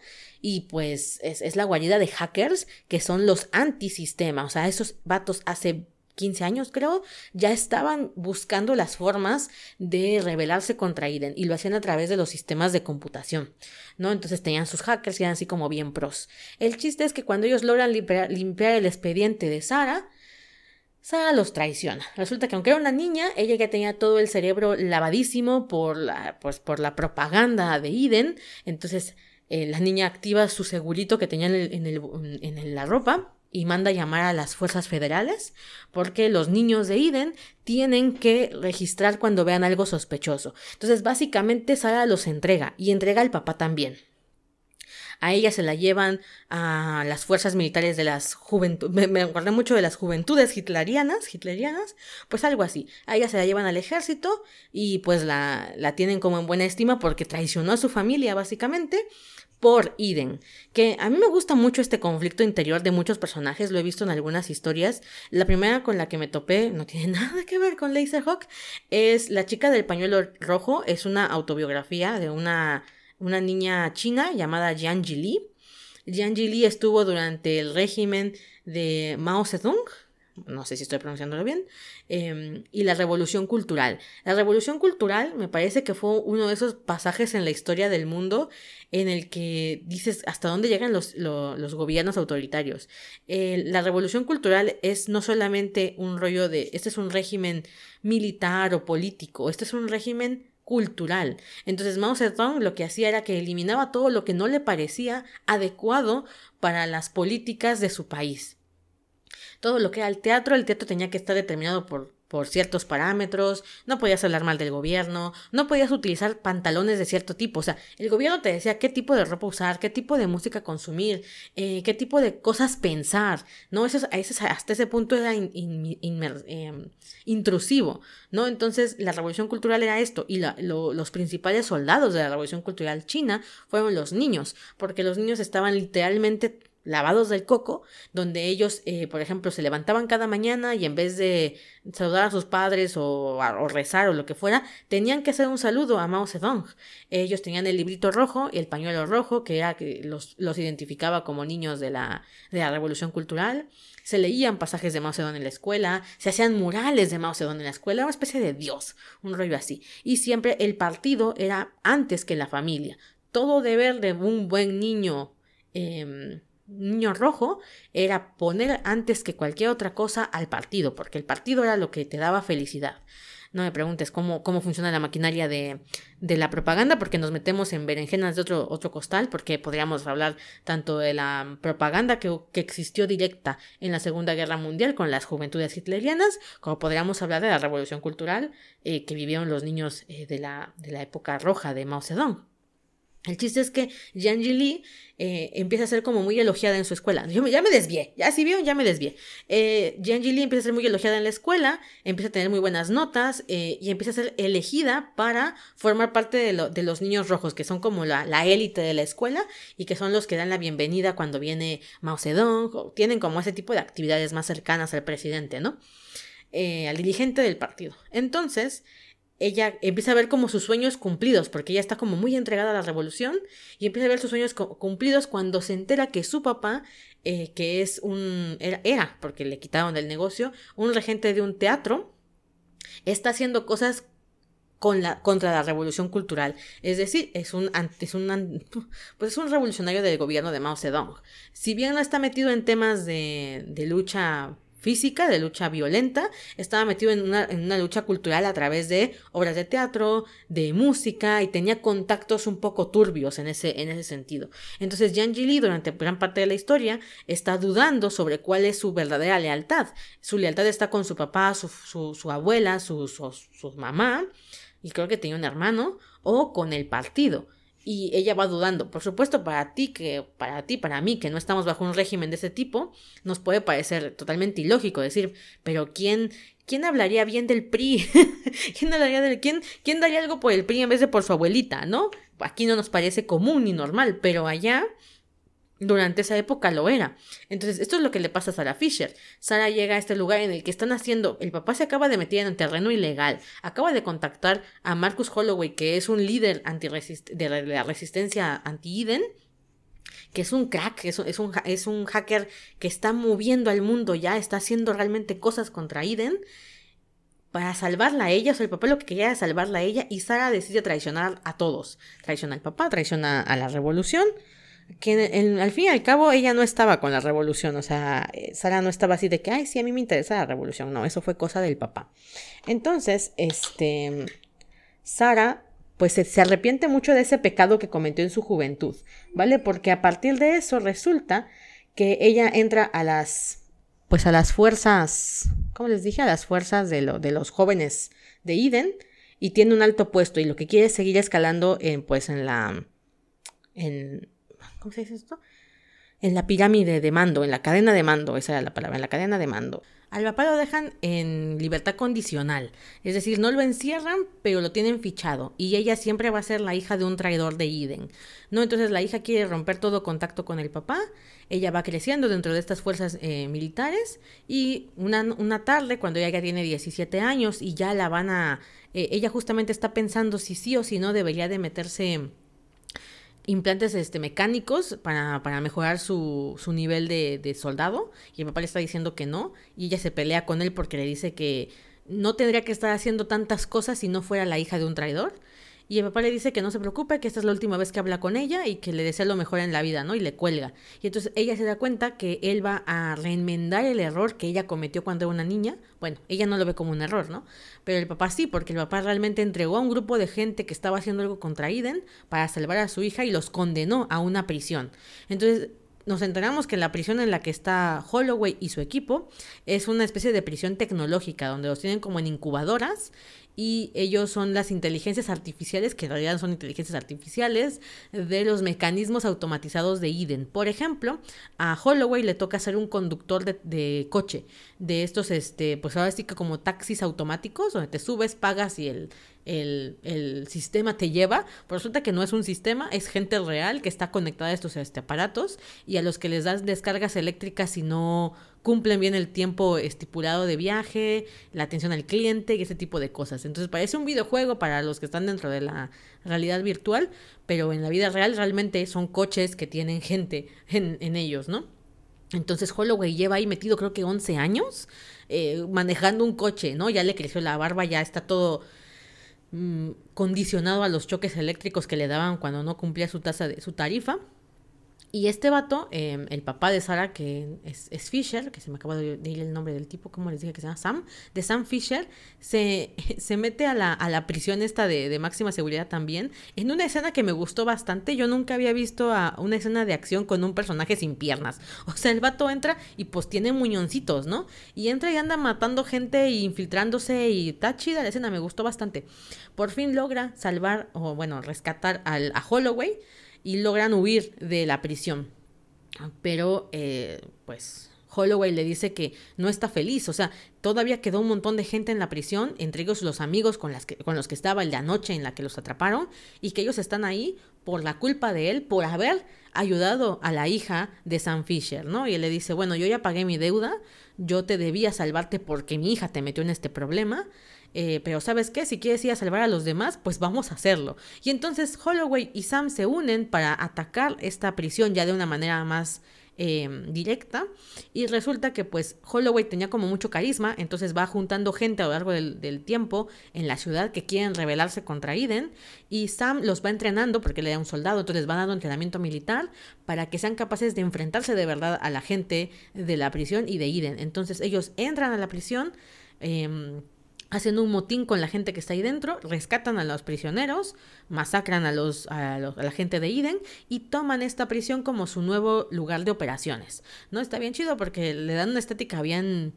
y pues es, la guarida de hackers que son los antisistema, o sea, esos vatos hace 15 años creo, ya estaban buscando las formas de rebelarse contra Iden y lo hacían a través de los sistemas de computación, ¿no? Entonces tenían sus hackers y eran así como bien pros. El chiste es que cuando ellos logran limpiar, limpiar el expediente de Sara, Sara los traiciona. Resulta que aunque era una niña, ella ya tenía todo el cerebro lavadísimo por la, pues, por la propaganda de Eden. Entonces eh, la niña activa su segurito que tenía en, en, la ropa y manda llamar a las fuerzas federales porque los niños de Eden tienen que registrar cuando vean algo sospechoso. Entonces básicamente Sara los entrega y entrega al papá también. A ella se la llevan a las fuerzas militares de las juventudes, me, acordé mucho de las juventudes hitlerianas, hitlerianas, pues algo así. A ella se la llevan al ejército y pues la, la tienen como en buena estima porque traicionó a su familia básicamente por Eden, que a mí me gusta mucho este conflicto interior de muchos personajes, lo he visto en algunas historias. La primera con la que me topé no tiene [laughs] nada que ver con Laserhawk, es La chica del pañuelo rojo, es una autobiografía de una una niña china llamada Jiang Jili. Jiang Jili estuvo durante el régimen de Mao Zedong, no sé si estoy pronunciándolo bien, em, y la revolución cultural. La revolución cultural me parece que fue uno de esos pasajes en la historia del mundo en el que dices hasta dónde llegan los, gobiernos autoritarios. la revolución cultural es no solamente un rollo de, este es un régimen militar o político, este es un régimen cultural. Entonces Mao Zedong lo que hacía era que eliminaba todo lo que no le parecía adecuado para las políticas de su país. Todo lo que era el teatro, el teatro tenía que estar determinado por por ciertos parámetros, no podías hablar mal del gobierno, no podías utilizar pantalones de cierto tipo, o sea, el gobierno te decía qué tipo de ropa usar, qué tipo de música consumir, eh, qué tipo de cosas pensar, ¿no? Eso, hasta ese punto era em, intrusivo, ¿no? Entonces la revolución cultural era esto, y los principales soldados de la revolución cultural china fueron los niños, porque los niños estaban literalmente lavados del coco, donde ellos, eh, por ejemplo, se levantaban cada mañana y en vez de saludar a sus padres o, rezar o lo que fuera, tenían que hacer un saludo a Mao Zedong. Ellos tenían el librito rojo y el pañuelo rojo, que era que los, los identificaba como niños de la, de la Revolución Cultural. Se leían pasajes de Mao Zedong en la escuela, se hacían murales de Mao Zedong en la escuela, una especie de dios, un rollo así. Y siempre el partido era antes que la familia. Todo deber de un buen niño eh, niño rojo era poner antes que cualquier otra cosa al partido, porque el partido era lo que te daba felicidad. No me preguntes cómo, cómo funciona la maquinaria de, de la propaganda, porque nos metemos en berenjenas de otro, otro costal, porque podríamos hablar tanto de la propaganda que, que existió directa en la Segunda Guerra Mundial con las juventudes hitlerianas, como podríamos hablar de la revolución cultural eh, que vivieron los niños eh, de, la, de la época roja de Mao Zedong. El chiste es que Jiang Li eh, empieza a ser como muy elogiada en su escuela. Yo ya me desvié, ya si vio, ya me desvié. Eh, Li empieza a ser muy elogiada en la escuela, empieza a tener muy buenas notas eh, y empieza a ser elegida para formar parte de, los niños rojos, que son como la, élite de la escuela y que son los que dan la bienvenida cuando viene Mao Zedong, tienen como ese tipo de actividades más cercanas al presidente, ¿no? Eh, al dirigente del partido. Entonces, ella empieza a ver como sus sueños cumplidos, porque ella está como muy entregada a la revolución y empieza a ver sus sueños cumplidos cuando se entera que su papá, eh, que es un, era, porque le quitaron del negocio, un regente de un teatro, está haciendo cosas la, contra la revolución cultural. Es decir, es un, es un, [laughs] pues es un revolucionario del gobierno de Mao Zedong. Si bien no está metido en temas de, de lucha física, de lucha violenta, estaba metido en una, en una, lucha cultural a través de obras de teatro, de música y tenía contactos un poco turbios en ese, en ese sentido. Entonces Jiang Jili durante gran parte de la historia está dudando sobre cuál es su verdadera lealtad. Su lealtad está con su papá, su, su, su abuela, su, su, su mamá y creo que tenía un hermano o con el partido y ella va dudando. Por supuesto, para ti, que para ti, para mí, que no estamos bajo un régimen de ese tipo, nos puede parecer totalmente ilógico decir, pero ¿quién, quién hablaría bien del PRI? [laughs] ¿Quién hablaría del quién, quién daría algo por el PRI en vez de por su abuelita, no? Aquí no nos parece común ni normal, pero allá durante esa época lo era. Entonces, esto es lo que le pasa a Sarah Fisher. Sarah llega a este lugar en el que están haciendo, el papá se acaba de meter en un terreno ilegal, acaba de contactar a Marcus Holloway, que es un líder de la resistencia anti-Eden, que es un crack, es, es, un, es un hacker que está moviendo al mundo ya, está haciendo realmente cosas contra Eden para salvarla a ella, o sea, el papá lo que quería era salvarla a ella y Sara decide traicionar a todos. Traiciona al papá, traiciona a la revolución, que al fin y al cabo ella no estaba con la revolución, o sea, eh, Sara no estaba así de que, ay, sí, a mí me interesa la revolución, no, eso fue cosa del papá. Entonces, este, Sara pues se, arrepiente mucho de ese pecado que cometió en su juventud, ¿vale? Porque a partir de eso resulta que ella entra a las, pues a las fuerzas, ¿cómo les dije? A las fuerzas de, lo, de los jóvenes de Eden y tiene un alto puesto y lo que quiere es seguir escalando en, pues en la, en, ¿cómo se dice esto? En la pirámide de mando, en la cadena de mando, esa era la palabra, en la cadena de mando. Al papá lo dejan en libertad condicional, es decir, no lo encierran, pero lo tienen fichado, y ella siempre va a ser la hija de un traidor de Eden. ¿no? Entonces la hija quiere romper todo contacto con el papá, ella va creciendo dentro de estas fuerzas eh, militares, y una, una, tarde, cuando ella ya tiene 17 años y ya la van a... Eh, ella justamente está pensando si sí o si no debería de meterse implantes este, mecánicos para, para mejorar su, su nivel de, de, soldado. Y el papá le está diciendo que no y ella se pelea con él porque le dice que no tendría que estar haciendo tantas cosas si no fuera la hija de un traidor y el papá le dice que no se preocupe, que esta es la última vez que habla con ella y que le desea lo mejor en la vida, ¿no? Y le cuelga. Y entonces ella se da cuenta que él va a reenmendar el error que ella cometió cuando era una niña. Bueno, ella no lo ve como un error, ¿no? Pero el papá sí, porque el papá realmente entregó a un grupo de gente que estaba haciendo algo contra Eden para salvar a su hija y los condenó a una prisión. Entonces, nos enteramos que la prisión en la que está Holloway y su equipo es una especie de prisión tecnológica, donde los tienen como en incubadoras y ellos son las inteligencias artificiales, que en realidad son inteligencias artificiales, de los mecanismos automatizados de Eden. Por ejemplo, a Holloway le toca ser un conductor de, coche, de estos, este, pues ahora sí que como taxis automáticos, donde te subes, pagas y el, el, el, sistema te lleva, pero resulta que no es un sistema, es gente real que está conectada a estos este, aparatos y a los que les das descargas eléctricas y no cumplen bien el tiempo estipulado de viaje, la atención al cliente y ese tipo de cosas. Entonces parece un videojuego para los que están dentro de la realidad virtual, pero en la vida real realmente son coches que tienen gente en, ellos, ¿no? Entonces Holloway lleva ahí metido creo que 11 años eh, manejando un coche, ¿no? Ya le creció la barba, ya está todo mm, condicionado a los choques eléctricos que le daban cuando no cumplía su tasa de su tarifa. Y este vato, em, el papá de Sara, que es, Fisher, que se me acaba de ir el nombre del tipo, ¿cómo les dije que se llama? Sam, de Sam Fisher, se, [laughs] se mete a la, a la prisión esta de, de, máxima seguridad también, en una escena que me gustó bastante. Yo nunca había visto a una escena de acción con un personaje sin piernas. [laughs] O sea, el vato entra y pues tiene muñoncitos, ¿no? Y entra y anda matando gente y infiltrándose y está chida la escena, me gustó bastante. Por fin logra salvar, o bueno, rescatar al, a Holloway y logran huir de la prisión. Pero, eh, pues, Holloway le dice que no está feliz, o sea, todavía quedó un montón de gente en la prisión, entre ellos los amigos con, las que, con los que estaba la noche en la que los atraparon, y que ellos están ahí por la culpa de él, por haber ayudado a la hija de Sam Fisher, ¿no? Y él le dice, bueno, yo ya pagué mi deuda, yo te debía salvarte porque mi hija te metió en este problema, eh, pero ¿sabes qué? Si quieres ir a salvar a los demás, pues vamos a hacerlo. Y entonces Holloway y Sam se unen para atacar esta prisión ya de una manera más eh, directa y resulta que pues Holloway tenía como mucho carisma, entonces va juntando gente a lo largo del, tiempo en la ciudad que quieren rebelarse contra Eden y Sam los va entrenando porque le da un soldado, entonces va dando entrenamiento militar para que sean capaces de enfrentarse de verdad a la gente de la prisión y de Eden. Entonces ellos entran a la prisión. Eh, hacen un motín con la gente que está ahí dentro, rescatan a los prisioneros, masacran a, los, la gente de Eden y toman esta prisión como su nuevo lugar de operaciones. ¿No? Está bien chido porque le dan una estética bien,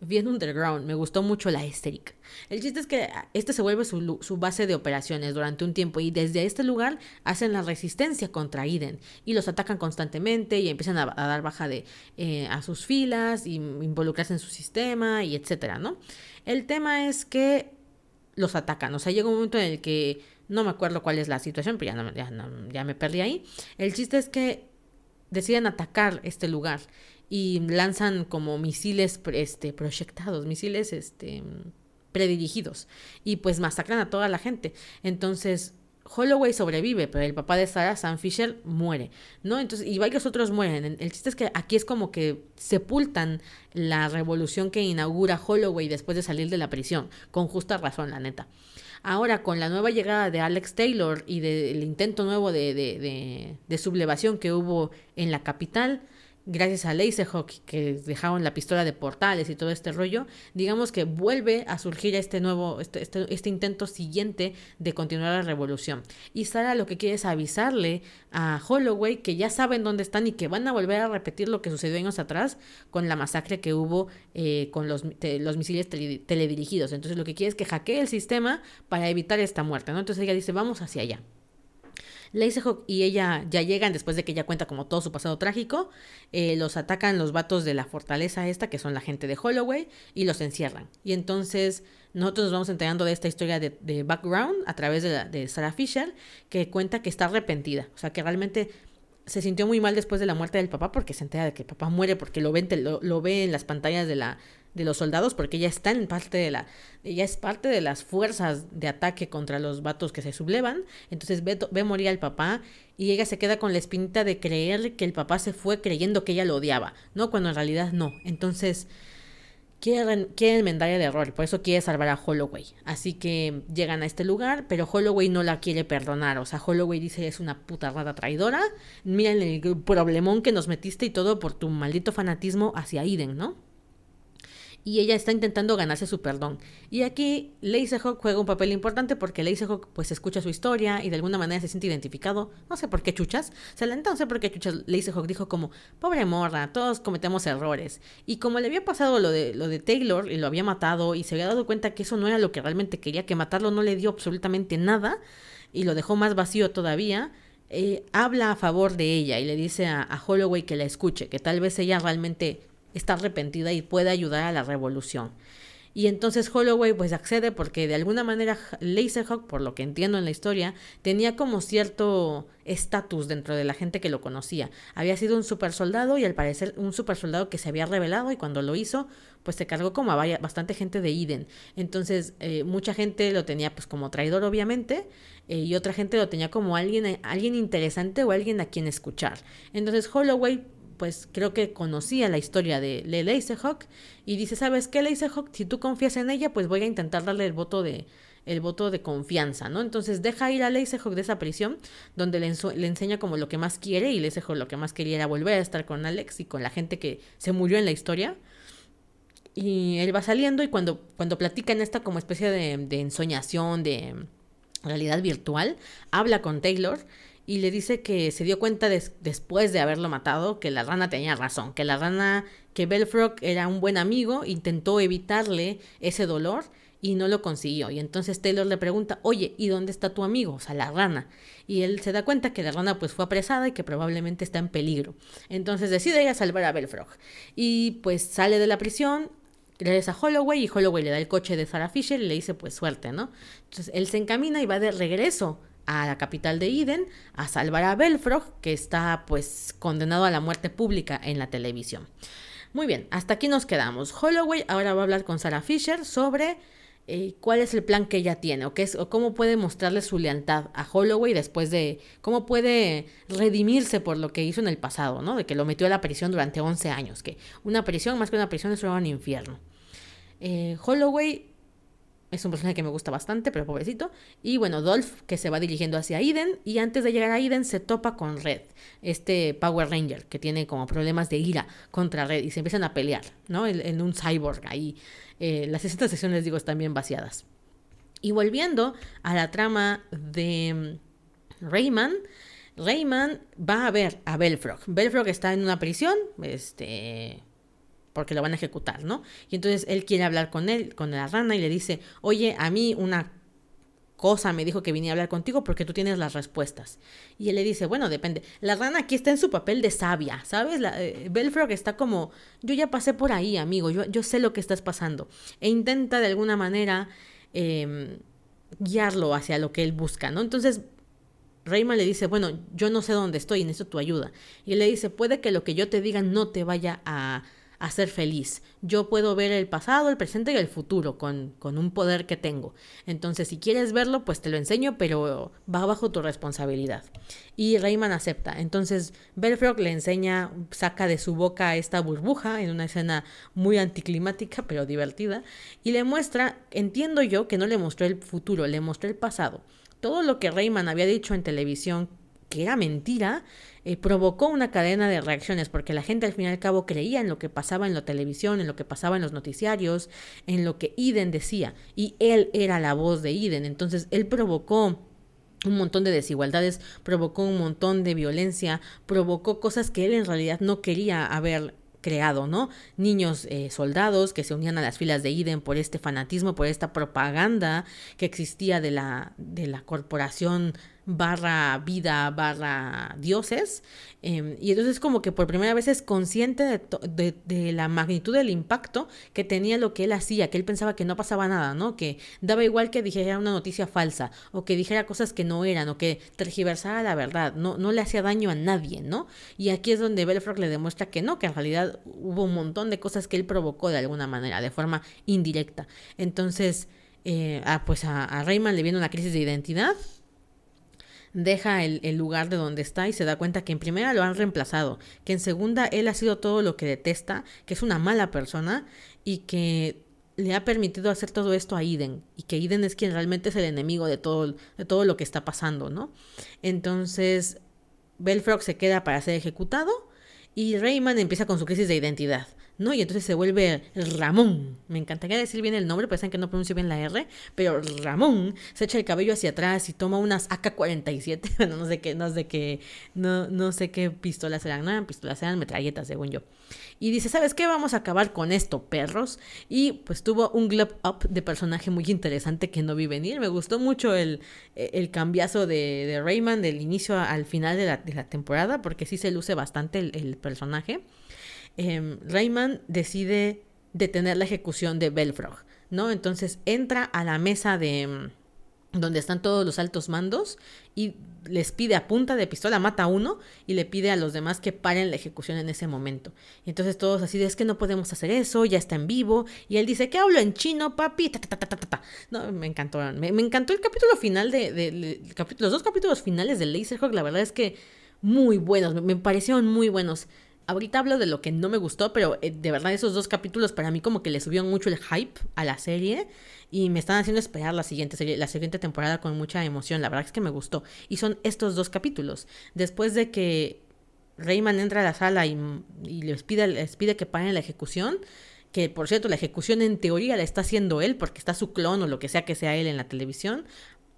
bien underground. Me gustó mucho la estética. El chiste es que este se vuelve su, base de operaciones durante un tiempo y desde este lugar hacen la resistencia contra Eden y los atacan constantemente y empiezan a, dar baja de, eh, a sus filas y involucrarse en su sistema y etcétera, ¿no? El tema es que los atacan. O sea, llega un momento en el que no me acuerdo cuál es la situación, pero ya, ya, ya me perdí ahí. El chiste es que deciden atacar este lugar y lanzan como misiles este, proyectados, misiles este, predirigidos y pues masacran a toda la gente. Entonces Holloway sobrevive, pero el papá de Sarah, Sam Fisher, muere, ¿no? Entonces, y varios otros mueren. El chiste es que aquí es como que sepultan la revolución que inaugura Holloway después de salir de la prisión, con justa razón, la neta. Ahora, con la nueva llegada de Alex Taylor y del intento nuevo de, de, de, de sublevación que hubo en la capital, gracias a Laserhawk que dejaron la pistola de portales y todo este rollo, digamos que vuelve a surgir este nuevo, este, este, este, intento siguiente de continuar la revolución. Y Sara lo que quiere es avisarle a Holloway que ya saben dónde están y que van a volver a repetir lo que sucedió años atrás con la masacre que hubo eh, con los, los misiles teledirigidos. Entonces lo que quiere es que hackee el sistema para evitar esta muerte, ¿no? Entonces ella dice, vamos hacia allá. Laserhawk y ella ya llegan después de que ella cuenta como todo su pasado trágico. Eh, los atacan los vatos de la fortaleza esta, que son la gente de Holloway, y los encierran. Y entonces nosotros nos vamos enterando de esta historia de, background a través de, de Sarah Fisher, que cuenta que está arrepentida. O sea, que realmente se sintió muy mal después de la muerte del papá porque se entera de que el papá muere porque lo ve en las pantallas de la, de los soldados porque ella está en parte de la ella es parte de las fuerzas de ataque contra los vatos que se sublevan. Entonces ve, ve morir al papá y ella se queda con la espinita de creer que el papá se fue creyendo que ella lo odiaba no cuando en realidad no. Entonces quiere, quiere enmendar el error por eso quiere salvar a Holloway. Así que llegan a este lugar pero Holloway no la quiere perdonar. O sea Holloway dice es una puta rata traidora. Miren el problemón que nos metiste y todo por tu maldito fanatismo hacia Iden no y ella está intentando ganarse su perdón. Y aquí Laserhawk juega un papel importante porque Laserhawk pues escucha su historia y de alguna manera se siente identificado. No sé por qué chuchas. Se la no sé por qué chuchas. Laserhawk dijo como, pobre morra, todos cometemos errores. Y como le había pasado lo de, lo de Taylor y lo había matado y se había dado cuenta que eso no era lo que realmente quería, que matarlo no le dio absolutamente nada y lo dejó más vacío todavía. Eh, habla a favor de ella y le dice a Holloway que la escuche, que tal vez ella realmente está arrepentida y puede ayudar a la revolución. Y entonces Holloway pues accede porque de alguna manera Laserhawk, por lo que entiendo en la historia, tenía como cierto estatus dentro de la gente que lo conocía. Había sido un super soldado y al parecer un super soldado que se había revelado y cuando lo hizo pues se cargó como a bastante gente de Eden. Entonces eh, mucha gente lo tenía pues como traidor obviamente eh, y otra gente lo tenía como alguien, alguien interesante o alguien a quien escuchar. Entonces Holloway pues creo que conocía la historia de, Le Laserhawk y dice, ¿sabes qué, Laserhawk? Si tú confías en ella, pues voy a intentar darle el voto de el voto de confianza, ¿no? Entonces deja ir a Laserhawk de esa prisión, donde le, enseña como lo que más quiere, y Laserhawk lo que más quería era volver a estar con Alex y con la gente que se murió en la historia. Y él va saliendo y cuando, cuando platica en esta como especie de, de ensoñación, de realidad virtual, habla con Taylor y le dice que se dio cuenta después de haberlo matado que la rana tenía razón, que la rana, que Belfrog era un buen amigo, intentó evitarle ese dolor y no lo consiguió. Y entonces Taylor le pregunta, oye, ¿y dónde está tu amigo? O sea, la rana. Y él se da cuenta que la rana pues fue apresada y que probablemente está en peligro. Entonces decide ir a salvar a Belfrog. Y pues sale de la prisión, regresa a Holloway y Holloway le da el coche de Sarah Fisher y le dice pues suerte, ¿no? Entonces él se encamina y va de regreso a la capital de Eden a salvar a Belfrog, que está pues condenado a la muerte pública en la televisión. Muy bien, hasta aquí nos quedamos. Holloway ahora va a hablar con Sarah Fisher sobre eh, cuál es el plan que ella tiene o, qué es, o cómo puede mostrarle su lealtad a Holloway después de cómo puede redimirse por lo que hizo en el pasado, ¿no? De que lo metió a la prisión durante 11 años, que una prisión más que una prisión es un infierno. Eh, Holloway es un personaje que me gusta bastante, pero pobrecito. Y bueno, Dolph que se va dirigiendo hacia Eden y antes de llegar a Eden se topa con Red, este Power Ranger que tiene como problemas de ira contra Red y se empiezan a pelear, ¿no? En, un cyborg ahí. Eh, las 60 sesiones, digo, están bien vaciadas. Y volviendo a la trama de mm, Rayman, Rayman va a ver a Belfrog. Belfrog está en una prisión, este porque lo van a ejecutar, ¿no? Y entonces él quiere hablar con él, con la rana, y le dice, oye, a mí una cosa me dijo que vine a hablar contigo porque tú tienes las respuestas. Y él le dice, bueno, depende. La rana aquí está en su papel de sabia, ¿sabes? La, eh, Belfrog está como, yo ya pasé por ahí, amigo, yo, yo sé lo que estás pasando. E intenta de alguna manera em, guiarlo hacia lo que él busca, ¿no? Entonces Rayman le dice, bueno, yo no sé dónde estoy, necesito tu ayuda. Y él le dice, puede que lo que yo te diga no te vaya a, a ser feliz. Yo puedo ver el pasado, el presente y el futuro con, con, un poder que tengo. Entonces, si quieres verlo, pues te lo enseño, pero va bajo tu responsabilidad. Y Rayman acepta. Entonces, Belfrog le enseña, saca de su boca esta burbuja en una escena muy anticlimática, pero divertida, y le muestra, entiendo yo que no le mostró el futuro, le mostró el pasado. Todo lo que Rayman había dicho en televisión que era mentira, eh, provocó una cadena de reacciones, porque la gente al fin y al cabo creía en lo que pasaba en la televisión, en lo que pasaba en los noticiarios, en lo que Iden decía, y él era la voz de Iden, entonces él provocó un montón de desigualdades, provocó un montón de violencia, provocó cosas que él en realidad no quería haber creado, ¿no? Niños eh, soldados que se unían a las filas de Iden por este fanatismo, por esta propaganda que existía de la, de la corporación barra vida barra dioses. Em, y entonces como que por primera vez es consciente de, la magnitud del impacto que tenía lo que él hacía, que él pensaba que no pasaba nada, ¿no? Que daba igual que dijera una noticia falsa, o que dijera cosas que no eran, o que tergiversara la verdad, no, no le hacía daño a nadie, ¿no? Y aquí es donde Belfrock le demuestra que no, que en realidad hubo un montón de cosas que él provocó de alguna manera, de forma indirecta. Entonces, eh, pues a, a Rayman le viene una crisis de identidad deja el, lugar de donde está y se da cuenta que en primera lo han reemplazado, que en segunda él ha sido todo lo que detesta, que es una mala persona y que le ha permitido hacer todo esto a Iden y que Iden es quien realmente es el enemigo de todo, de todo lo que está pasando, ¿no? Entonces, Belfrog se queda para ser ejecutado y Rayman empieza con su crisis de identidad. ¿No? Y entonces se vuelve Ramón. Me encantaría decir bien el nombre, pero saben que no pronuncio bien la R, pero Ramón se echa el cabello hacia atrás y toma unas AK-47, [laughs] bueno, no sé qué, no sé qué, no, no sé qué pistolas eran, no eran pistolas, eran metralletas, según yo. Y dice, ¿sabes qué? Vamos a acabar con esto, perros. Y pues tuvo un glove up de personaje muy interesante que no vi venir. Me gustó mucho el, el cambiazo de, de Rayman del inicio al final de la, de la temporada, porque sí se luce bastante el personaje. Em, Rayman decide detener la ejecución de Belfrog, ¿no? Entonces entra a la mesa de em, donde están todos los altos mandos y les pide a punta de pistola, mata a uno y le pide a los demás que paren la ejecución en ese momento. Y entonces todos así es que no podemos hacer eso, ya está en vivo. Y él dice que hablo en chino, papi. no, me encantó. Me, encantó el capítulo final de, los dos capítulos finales de Laserhawk. La verdad es que muy buenos, me parecieron muy buenos. Ahorita hablo de lo que no me gustó, pero eh, de verdad esos dos capítulos para mí como que le subieron mucho el hype a la serie y me están haciendo esperar la siguiente serie, la siguiente temporada con mucha emoción. La verdad es que me gustó. Y son estos dos capítulos. Después de que Rayman entra a la sala y, les, pide, les pide que paren la ejecución, que por cierto la ejecución en teoría la está haciendo él porque está su clon o lo que sea que sea él en la televisión,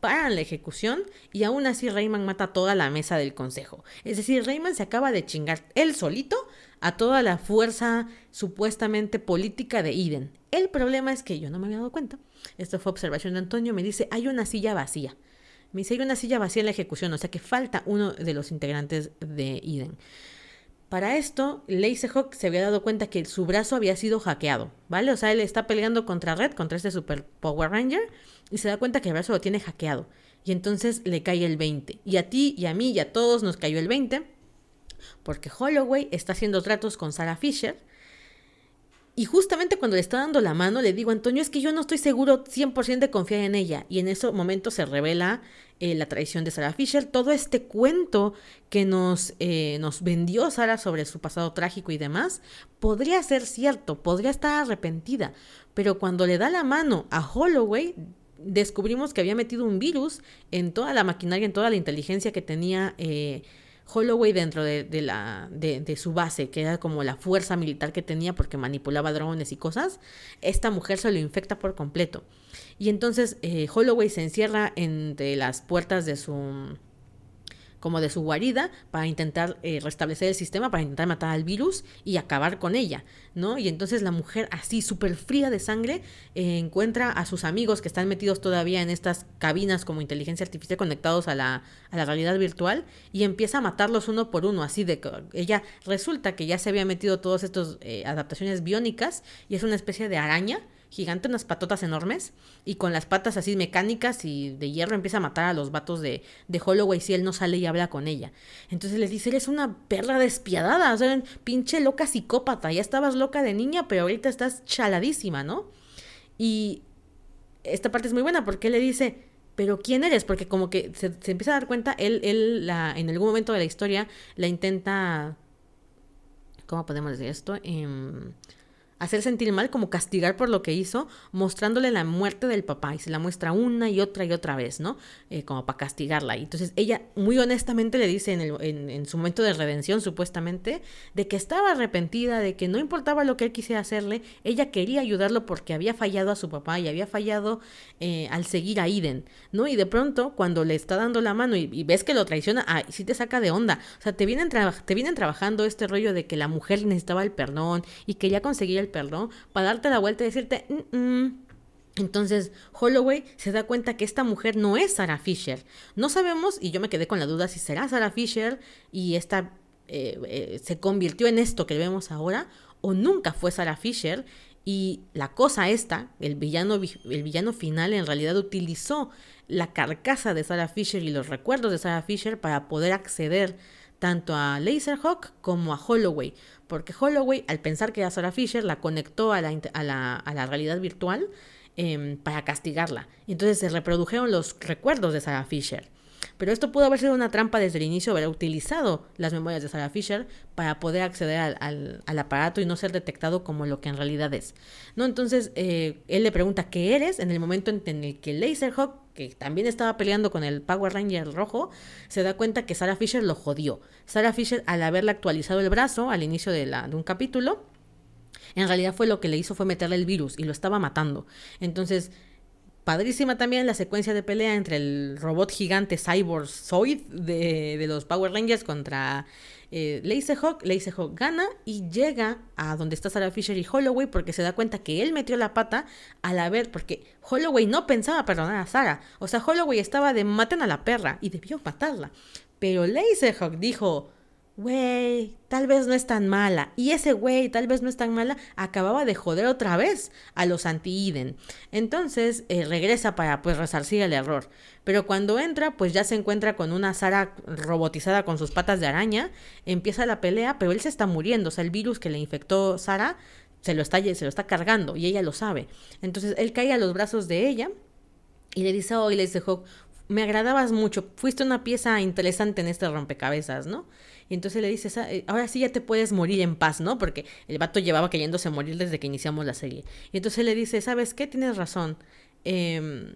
paran la ejecución y aún así Rayman mata toda la mesa del consejo. Es decir, Rayman se acaba de chingar él solito a toda la fuerza supuestamente política de Eden. El problema es que yo no me había dado cuenta. Esto fue observación de Antonio. Me dice, hay una silla vacía. Me dice, hay una silla vacía en la ejecución, o sea que falta uno de los integrantes de Eden. Para esto, Hawk se había dado cuenta que su brazo había sido hackeado, ¿vale? O sea, él está peleando contra Red, contra este Super Power Ranger, y se da cuenta que el brazo lo tiene hackeado. Y entonces le cae el 20. Y a ti y a mí y a todos nos cayó el 20, porque Holloway está haciendo tratos con Sarah Fisher. Y justamente cuando le está dando la mano, le digo, Antonio, es que yo no estoy seguro 100% de confiar en ella. Y en ese momento se revela eh, la traición de Sarah Fisher, todo este cuento que nos, eh, nos vendió Sarah sobre su pasado trágico y demás, podría ser cierto, podría estar arrepentida, pero cuando le da la mano a Holloway, descubrimos que había metido un virus en toda la maquinaria, en toda la inteligencia que tenía eh, Holloway dentro de, la, de, su base, que era como la fuerza militar que tenía porque manipulaba drones y cosas, esta mujer se lo infecta por completo. Y entonces eh, Holloway se encierra entre las puertas de su como de su guarida para intentar eh, restablecer el sistema, para intentar matar al virus y acabar con ella, ¿no? Y entonces la mujer así súper fría de sangre eh, encuentra a sus amigos que están metidos todavía en estas cabinas como inteligencia artificial conectados a la, a la realidad virtual y empieza a matarlos uno por uno, así de que ella resulta que ya se había metido todas estas eh, adaptaciones biónicas y es una especie de araña gigante, unas patotas enormes, y con las patas así mecánicas y de hierro empieza a matar a los vatos de, de Holloway si él no sale y habla con ella. Entonces les dice, eres una perra despiadada, o sea, pinche loca psicópata, ya estabas loca de niña, pero ahorita estás chaladísima, ¿no? Y esta parte es muy buena porque él le dice, pero ¿quién eres? Porque como que se, empieza a dar cuenta, él, él la, en algún momento de la historia la intenta, ¿cómo podemos decir esto? Eh, hacer sentir mal, como castigar por lo que hizo, mostrándole la muerte del papá y se la muestra una y otra y otra vez, ¿no? Eh, como para castigarla. Y entonces ella muy honestamente le dice en, el, en, su momento de redención, supuestamente, de que estaba arrepentida, de que no importaba lo que él quisiera hacerle, ella quería ayudarlo porque había fallado a su papá y había fallado eh, al seguir a Iden, ¿no? Y de pronto, cuando le está dando la mano y, ves que lo traiciona, ah, sí te saca de onda. O sea, te vienen, te vienen trabajando este rollo de que la mujer necesitaba el perdón y quería conseguir el perdón, para darte la vuelta y decirte, mm, mm". entonces Holloway se da cuenta que esta mujer no es Sarah Fisher. No sabemos, y yo me quedé con la duda si será Sarah Fisher y esta eh, eh, se convirtió en esto que vemos ahora, o nunca fue Sarah Fisher. Y la cosa esta, el villano, el villano final en realidad utilizó la carcasa de Sarah Fisher y los recuerdos de Sarah Fisher para poder acceder tanto a Laserhawk como a Holloway, porque Holloway, al pensar que era Sarah Fisher, la conectó a a a la realidad virtual em, para castigarla. entonces se reprodujeron los recuerdos de Sarah Fisher. Pero esto pudo haber sido una trampa desde el inicio, haber utilizado las memorias de Sarah Fisher para poder acceder al, aparato y no ser detectado como lo que en realidad es. ¿No? Entonces, eh, él le pregunta qué eres en el momento en, el que Laserhawk, que también estaba peleando con el Power Ranger rojo, se da cuenta que Sarah Fisher lo jodió. Sarah Fisher, al haberle actualizado el brazo al inicio de, la, de un capítulo, en realidad fue lo que le hizo fue meterle el virus y lo estaba matando. Entonces, Padrísima también la secuencia de pelea entre el robot gigante Cyborg Zoid de, de los Power Rangers contra eh, Laserhawk. Laserhawk gana y llega a donde está Sarah Fisher y Holloway porque se da cuenta que él metió la pata al haber, porque Holloway no pensaba perdonar a Sarah. O sea, Holloway estaba de maten a la perra y debió matarla. Pero Laserhawk dijo, güey, tal vez no es tan mala. Y ese güey, tal vez no es tan mala, acababa de joder otra vez a los anti-Eden. Entonces eh, regresa para pues resarcir el error. Pero cuando entra, pues ya se encuentra con una Sara robotizada con sus patas de araña. Empieza la pelea, pero él se está muriendo. O sea, el virus que le infectó Sara se lo está, se lo está cargando y ella lo sabe. Entonces él cae a los brazos de ella y le dice, oh, y le dice, me agradabas mucho, fuiste una pieza interesante en este rompecabezas, ¿no? Y entonces le dices, eh, ahora sí ya te puedes morir en paz, ¿no? Porque el vato llevaba queriéndose morir desde que iniciamos la serie. Y entonces le dice, ¿sabes qué? Tienes razón. Eh,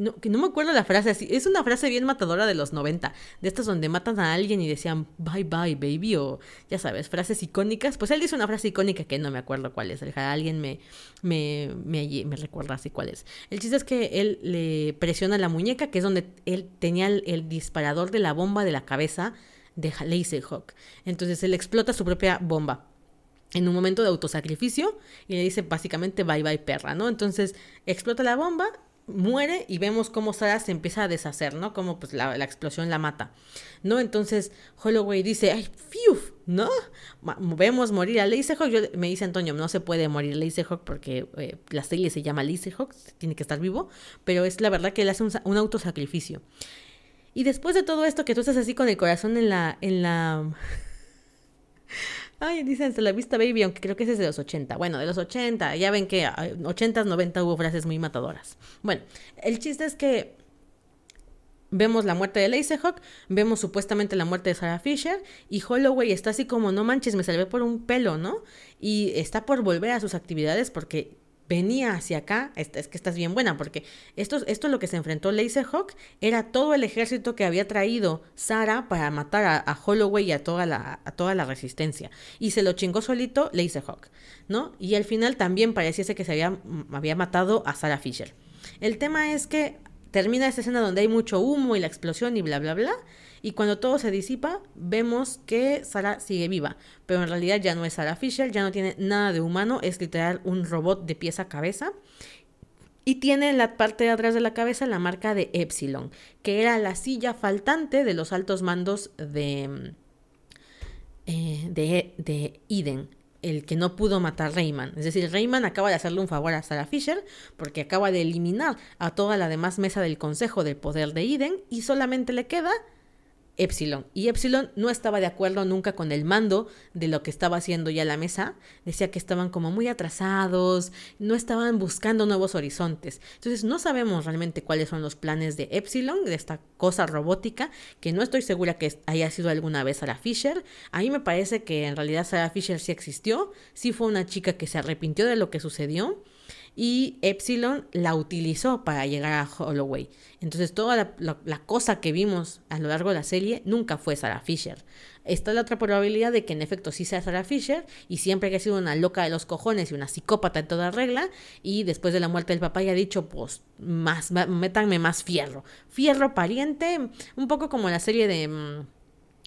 no, que no me acuerdo la frase. Es una frase bien matadora de los 90. De estas donde matan a alguien y decían bye bye baby o ya sabes, frases icónicas. Pues él dice una frase icónica que no me acuerdo cuál es. Alguien me, me, me recuerda así cuál es. El chiste es que él le presiona la muñeca, que es donde él tenía el disparador de la bomba de la cabeza de Laserhawk. Entonces él explota su propia bomba en un momento de autosacrificio y le dice básicamente bye bye perra, ¿no? Entonces explota la bomba, muere y vemos cómo Sarah se empieza a deshacer, ¿no? Como pues la, explosión la mata, ¿no? Entonces Holloway dice, ay, fiu, ¿no? Vemos morir a Laserhawk. Yo, me dice Antonio, no se puede morir Laserhawk porque eh, la serie se llama Laserhawk, tiene que estar vivo, pero es la verdad que él hace un, un autosacrificio. Y después de todo esto que tú estás así con el corazón en la... En la... Ay, dicen, se la vista baby, aunque creo que ese es de los 80. Bueno, de los 80, ya ven que 80s, 90 hubo frases muy matadoras. Bueno, el chiste es que vemos la muerte de Laserhawk, vemos supuestamente la muerte de Sarah Fisher y Holloway está así como, no manches, me salvé por un pelo, ¿no? Y está por volver a sus actividades porque venía hacia acá, es, que estás bien buena, porque esto, esto lo que se enfrentó Laserhawk era todo el ejército que había traído Sara para matar a, Holloway y a toda, la, toda la resistencia. Y se lo chingó solito Laserhawk, ¿no? Y al final también pareciese que se había, había matado a Sarah Fisher. El tema es que termina esta escena donde hay mucho humo y la explosión y bla, bla, bla. Y cuando todo se disipa, vemos que Sarah sigue viva, pero en realidad ya no es Sarah Fisher, ya no tiene nada de humano, es literal un robot de pieza a cabeza. Y tiene en la parte de atrás de la cabeza la marca de Epsilon, que era la silla faltante de los altos mandos de, eh, de, de Eden. el que no pudo matar Rayman. Es decir, Rayman acaba de hacerle un favor a Sarah Fisher porque acaba de eliminar a toda la demás mesa del Consejo del Poder de Eden y solamente le queda Epsilon. Y Epsilon no estaba de acuerdo nunca con el mando de lo que estaba haciendo ya la mesa. Decía que estaban como muy atrasados, no estaban buscando nuevos horizontes. Entonces no sabemos realmente cuáles son los planes de Epsilon, de esta cosa robótica, que no estoy segura que haya sido alguna vez Sarah Fisher. A mí me parece que en realidad Sarah Fisher sí existió, sí fue una chica que se arrepintió de lo que sucedió y Epsilon la utilizó para llegar a Holloway. Entonces toda la, cosa que vimos a lo largo de la serie nunca fue Sarah Fisher. Está la otra probabilidad de que en efecto sí sea Sarah Fisher y siempre que ha sido una loca de los cojones y una psicópata en toda regla y después de la muerte del papá ya ha dicho pues más, métanme más fierro. Fierro pariente, un poco como la serie de... Mm,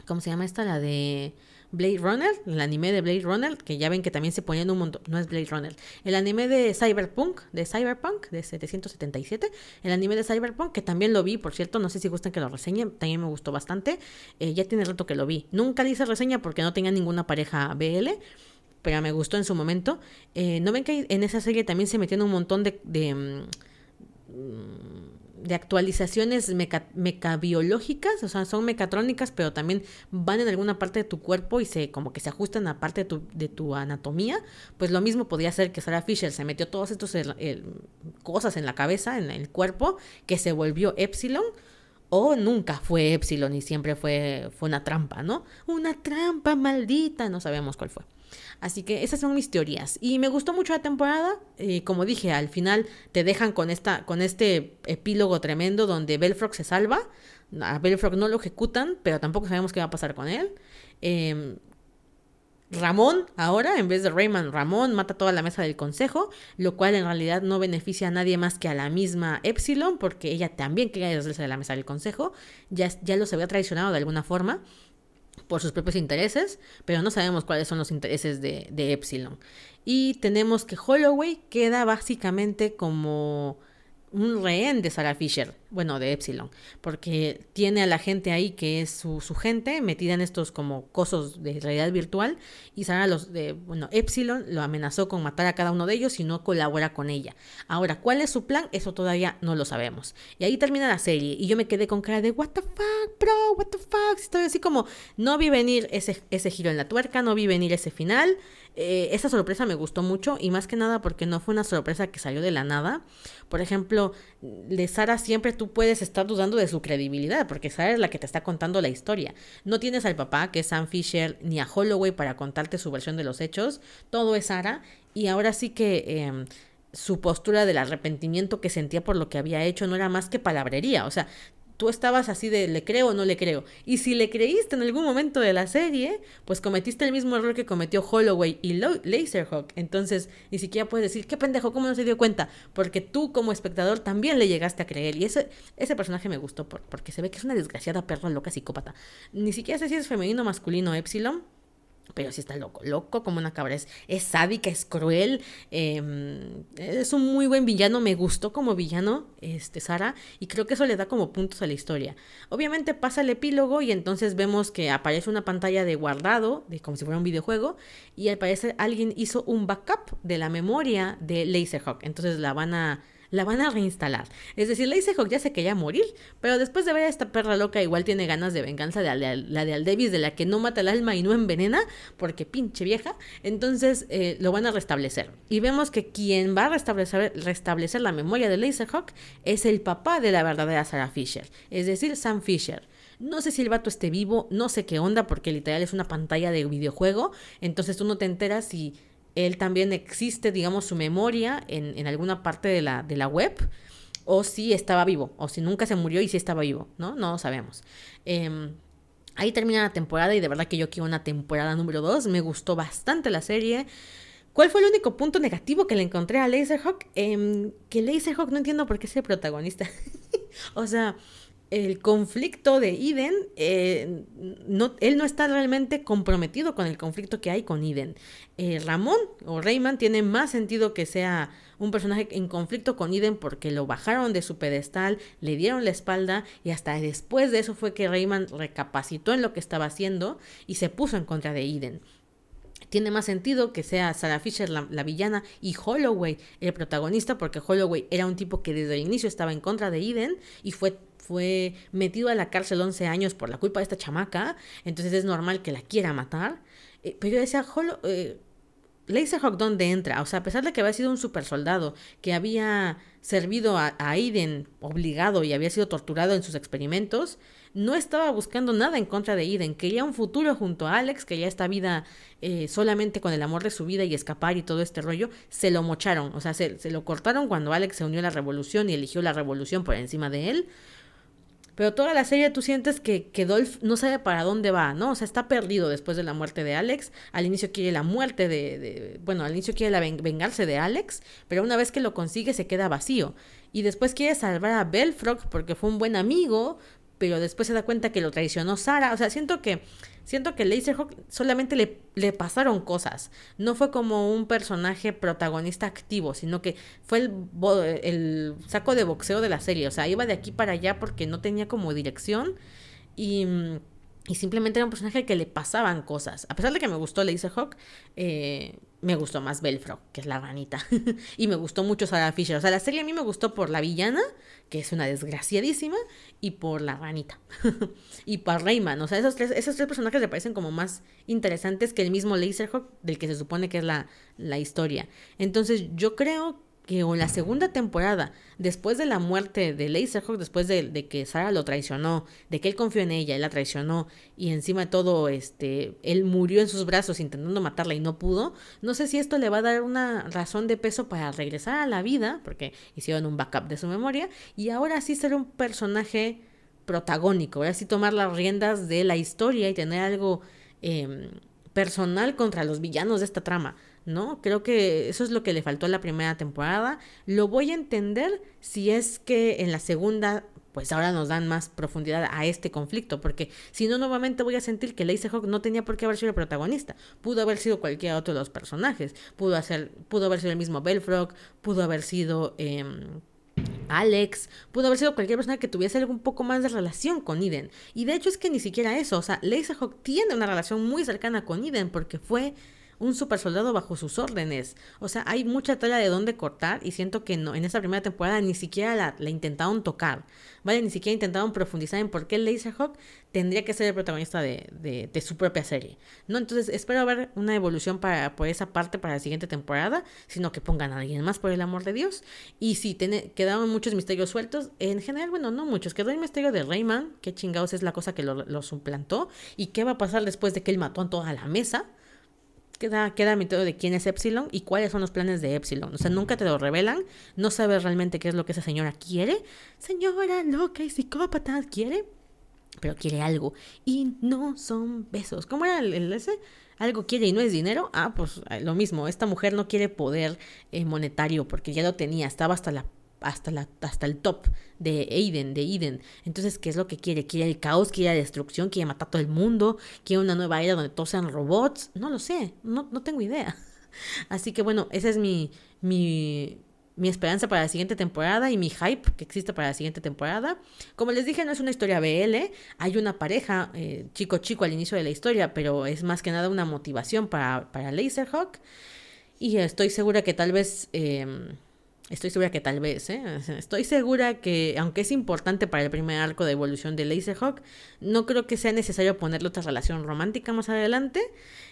¿Cómo se llama esta? La de... Blade Runner, el anime de Blade Runner, que ya ven que también se ponían un montón, no es Blade Runner, el anime de Cyberpunk, de Cyberpunk, de 777, el anime de Cyberpunk, que también lo vi, por cierto, no sé si gustan que lo reseñe, también me gustó bastante, eh, ya tiene rato que lo vi, nunca hice reseña porque no tenía ninguna pareja BL, pero me gustó en su momento. Eh, ¿No ven que en esa serie también se metían un montón de... de mm, de actualizaciones mecabiológicas, o sea, son mecatrónicas, pero también van en alguna parte de tu cuerpo y se como que se ajustan a parte de tu, de tu anatomía, pues lo mismo podría ser que Sarah Fisher se metió todas estas cosas en la cabeza, en el cuerpo, que se volvió Epsilon, o nunca fue Epsilon y siempre fue, fue una trampa, ¿no? Una trampa maldita, no sabemos cuál fue. Así que esas son mis teorías. Y me gustó mucho la temporada. Eh, como dije, al final te dejan con, esta, con este epílogo tremendo donde Belfrog se salva. A Belfrog no lo ejecutan, pero tampoco sabemos qué va a pasar con él. Em, Ramón, ahora, en vez de Rayman, Ramón mata toda la mesa del consejo, lo cual en realidad no beneficia a nadie más que a la misma Epsilon, porque ella también quería deshacerse de la mesa del consejo, ya, ya los había traicionado de alguna forma por sus propios intereses, pero no sabemos cuáles son los intereses de, de Epsilon. Y tenemos que Holloway queda básicamente como un rehén de Sarah Fisher, bueno, de Epsilon, porque tiene a la gente ahí que es su, su, gente metida en estos como cosos de realidad virtual y Sarah los de, bueno, Epsilon lo amenazó con matar a cada uno de ellos si no colabora con ella. Ahora, ¿cuál es su plan? Eso todavía no lo sabemos. Y ahí termina la serie y yo me quedé con cara de what the fuck, bro, what the fuck, estoy así como no vi venir ese, ese giro en la tuerca, no vi venir ese final. Eh, esa sorpresa me gustó mucho y más que nada porque no fue una sorpresa que salió de la nada. Por ejemplo, de Sara siempre tú puedes estar dudando de su credibilidad porque Sara es la que te está contando la historia. No tienes al papá que es Sam Fisher ni a Holloway para contarte su versión de los hechos. Todo es Sara y ahora sí que... Em, su postura del arrepentimiento que sentía por lo que había hecho no era más que palabrería. O sea, tú estabas así de le creo o no le creo. Y si le creíste en algún momento de la serie, pues cometiste el mismo error que cometió Holloway y Laserhawk. Entonces, ni siquiera puedes decir, qué pendejo, ¿cómo no se dio cuenta? Porque tú como espectador también le llegaste a creer. Y ese, ese personaje me gustó porque se ve que es una desgraciada perra loca psicópata. Ni siquiera sé si es femenino o masculino Epsilon pero sí está loco, loco como una cabra. Es, sádica, es cruel. Em, es un muy buen villano. Me gustó como villano, este, Sara. Y creo que eso le da como puntos a la historia. Obviamente pasa el epílogo y entonces vemos que aparece una pantalla de guardado, de como si fuera un videojuego. Y al parecer alguien hizo un backup de la memoria de Laserhawk. Entonces la van a la van a reinstalar. Es decir, Laserhawk ya se quería morir, pero después de ver a esta perra loca igual tiene ganas de venganza de la, de Aldevis, de la que no mata el alma y no envenena, porque pinche vieja. Entonces eh, lo van a restablecer. Y vemos que quien va a restablecer, restablecer la memoria de Laserhawk es el papá de la verdadera Sarah Fisher, es decir, Sam Fisher. No sé si el vato esté vivo, no sé qué onda, porque literal es una pantalla de videojuego, entonces tú no te enteras si él también existe, digamos, su memoria en, en alguna parte de la, de la web, o si estaba vivo, o si nunca se murió y si estaba vivo, ¿no? No lo sabemos. Em, ahí termina la temporada y de verdad que yo quiero una temporada número 2. Me gustó bastante la serie. ¿Cuál fue el único punto negativo que le encontré a Laserhawk? Eh, que Laserhawk no entiendo por qué es el protagonista. [laughs] o sea, el conflicto de Eden, eh, no, él no está realmente comprometido con el conflicto que hay con Eden. Eh, Ramón o Rayman tiene más sentido que sea un personaje en conflicto con Eden porque lo bajaron de su pedestal, le dieron la espalda y hasta después de eso fue que Rayman recapacitó en lo que estaba haciendo y se puso en contra de Eden. tiene más sentido que sea Sarah Fisher la, villana y Holloway el protagonista, porque Holloway era un tipo que desde el inicio estaba en contra de Eden y fue, fue metido a la cárcel 11 años por la culpa de esta chamaca, entonces es normal que la quiera matar. Eh, pero yo decía, Hollow, eh, Laserhawk, ¿dónde entra? O sea, a pesar de que había sido un super soldado, que había servido a, a Eden obligado y había sido torturado en sus experimentos, no estaba buscando nada en contra de Eden, quería un futuro junto a Alex, quería esta vida eh, solamente con el amor de su vida y escapar y todo este rollo, se lo mocharon, o sea, se, se lo cortaron cuando Alex se unió a la revolución y eligió la revolución por encima de él. Pero toda la serie tú sientes que, que Dolph no sabe para dónde va, ¿no? O sea, está perdido después de la muerte de Alex. Al inicio quiere la muerte de... bueno, al inicio quiere la vengarse de Alex, pero una vez que lo consigue se queda vacío. Y después quiere salvar a Belfrog porque fue un buen amigo, pero después se da cuenta que lo traicionó Sara. O sea, siento que siento que Laserhawk solamente le, le, pasaron cosas. No fue como un personaje protagonista activo, sino que fue el, saco de boxeo de la serie. O sea, iba de aquí para allá porque no tenía como dirección y y simplemente era un personaje que le pasaban cosas. A pesar de que me gustó Laserhawk, eh, me gustó más Belfro, que es la ranita. [laughs] y me gustó mucho Sarah Fisher. O sea, la serie a mí me gustó por la villana, que es una desgraciadísima, y por la ranita. [laughs] y por Rayman. O sea, esos tres, esos tres personajes me parecen como más interesantes que el mismo Laserhawk, del que se supone que es la, la historia. Entonces, yo creo que en la segunda temporada, después de la muerte de Laserhawk, después de, que Sarah lo traicionó, de que él confió en ella, él la traicionó y encima de todo, este, él murió en sus brazos intentando matarla y no pudo, no sé si esto le va a dar una razón de peso para regresar a la vida, porque hicieron un backup de su memoria, y ahora sí ser un personaje protagónico, ahora sí tomar las riendas de la historia y tener algo em, personal contra los villanos de esta trama. ¿No? Creo que eso es lo que le faltó a la primera temporada. Lo voy a entender si es que en la segunda pues ahora nos dan más profundidad a este conflicto, porque si no, nuevamente voy a sentir que Hawk no tenía por qué haber sido el protagonista. Pudo haber sido cualquier otro de los personajes. Pudo, hacer, pudo haber sido el mismo Belfrog, pudo haber sido em, Alex, pudo haber sido cualquier persona que tuviese algo un poco más de relación con Eden. Y de hecho es que ni siquiera eso, o sea, Hawk tiene una relación muy cercana con Eden porque fue un super soldado bajo sus órdenes. O sea, hay mucha tela de dónde cortar y siento que no, en esta primera temporada ni siquiera la, intentaron tocar. ¿Vale? Ni siquiera intentaron profundizar en por qué Laserhawk tendría que ser el protagonista de, de, su propia serie. ¿No? Entonces espero ver una evolución para, por esa parte para la siguiente temporada, sino que pongan a alguien más por el amor de Dios. Y si quedaron muchos misterios sueltos, en general, bueno, no muchos. Quedó el misterio de Rayman, qué chingados es la cosa que lo, lo suplantó, y qué va a pasar después de que él mató a toda la mesa queda, queda todo de quién es Epsilon y cuáles son los planes de Epsilon. O sea, nunca te lo revelan, no sabes realmente qué es lo que esa señora quiere. Señora loca y psicópata, quiere, pero quiere algo. Y no son besos. ¿Cómo era el, ese? algo quiere y no es dinero, ah, pues eh, lo mismo, esta mujer no quiere poder eh, monetario porque ya lo tenía, estaba hasta la hasta, hasta el top de Aiden, de Eden. Entonces, ¿qué es lo que quiere? ¿Quiere el caos? ¿Quiere la destrucción? ¿Quiere matar a todo el mundo? ¿Quiere una nueva era donde todos sean robots? No lo sé, no, no tengo idea. [laughs] Así que bueno, esa es mi, mi, mi esperanza para la siguiente temporada y mi hype que existe para la siguiente temporada. Como les dije, no es una historia BL, hay una pareja eh, chico chico al inicio de la historia, pero es más que nada una motivación para, para Laserhawk. Y estoy segura que tal vez... Em, Estoy segura que tal vez, ¿eh? Estoy segura que, aunque es importante para el primer arco de evolución de Laserhawk, no creo que sea necesario ponerle otra relación romántica más adelante.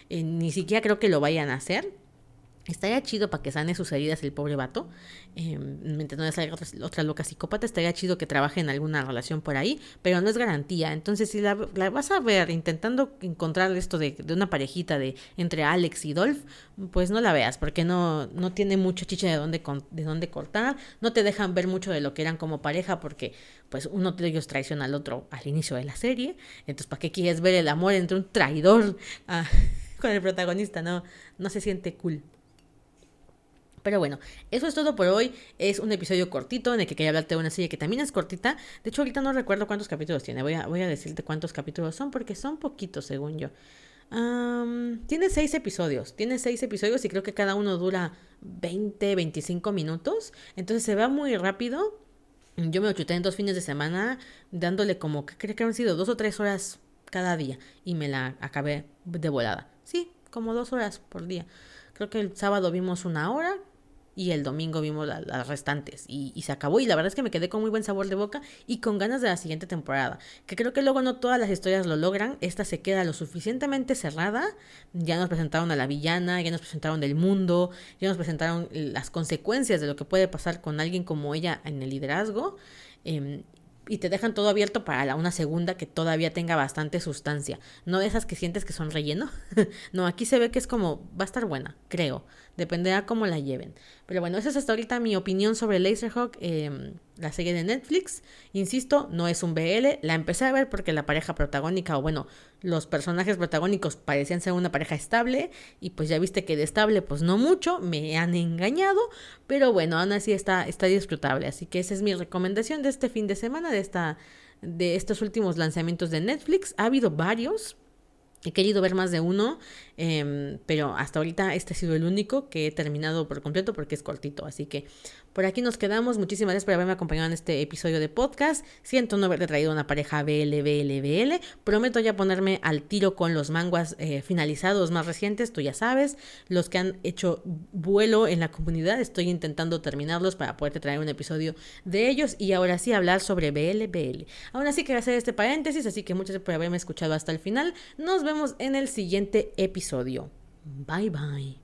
Eh, ni siquiera creo que lo vayan a hacer. Estaría chido para que sane sus heridas el pobre vato. Eh, mientras no salga otra, otra, loca psicópata, estaría chido que trabaje en alguna relación por ahí, pero no es garantía. Entonces, si la, vas a ver intentando encontrar esto de, de, una parejita de entre Alex y Dolph, pues no la veas, porque no, no tiene mucho chicha de dónde, de dónde cortar. No te dejan ver mucho de lo que eran como pareja, porque pues uno de ellos traiciona al otro al inicio de la serie. Entonces, ¿para qué quieres ver el amor entre un traidor ah, [laughs] con el protagonista? No, no se siente cool. Pero bueno, eso es todo por hoy. Es un episodio cortito en el que quería hablarte de una serie que también es cortita. De hecho, ahorita no recuerdo cuántos capítulos tiene. Voy a, voy a decirte cuántos capítulos son porque son poquitos, según yo. tiene seis episodios. Tiene seis episodios y creo que cada uno dura 20, 25 minutos. Entonces se va muy rápido. Yo me lo chuté en dos fines de semana dándole como, creo que han sido dos o tres horas cada día. Y me la acabé de volada. Sí, como dos horas por día. Creo que el sábado vimos una hora, y el domingo vimos las restantes y, se acabó y la verdad es que me quedé con muy buen sabor de boca y con ganas de la siguiente temporada que creo que luego no todas las historias lo logran esta se queda lo suficientemente cerrada ya nos presentaron a la villana ya nos presentaron el mundo ya nos presentaron las consecuencias de lo que puede pasar con alguien como ella en el liderazgo em, y te dejan todo abierto para la, una segunda que todavía tenga bastante sustancia. No esas que sientes que son relleno. [laughs] no, aquí se ve que es como, va a estar buena, creo. Dependerá cómo la lleven. Pero bueno, esa es hasta ahorita mi opinión sobre Laserhawk, eh, la serie de Netflix. Insisto, no es un BL. La empecé a ver porque la pareja protagónica, o bueno, los personajes protagónicos parecían ser una pareja estable. Y pues ya viste que de estable, pues no mucho. Me han engañado. Pero bueno, aún así está, está disfrutable. Así que esa es mi recomendación de este fin de semana, de esta de estos últimos lanzamientos de Netflix. Ha habido varios, He querido ver más de uno, em, pero hasta ahorita este ha sido el único que he terminado por completo porque es cortito. Así que por aquí nos quedamos. Muchísimas gracias por haberme acompañado en este episodio de podcast. Siento no haberte traído una pareja BL, BL, BL. Prometo ya ponerme al tiro con los manguas eh, finalizados más recientes, tú ya sabes. Los que han hecho vuelo en la comunidad, estoy intentando terminarlos para poderte traer un episodio de ellos y ahora sí hablar sobre BL, BL. Aún así quiero hacer este paréntesis, así que muchas gracias por haberme escuchado hasta el final. Nos vemos en el siguiente episodio. Bye bye.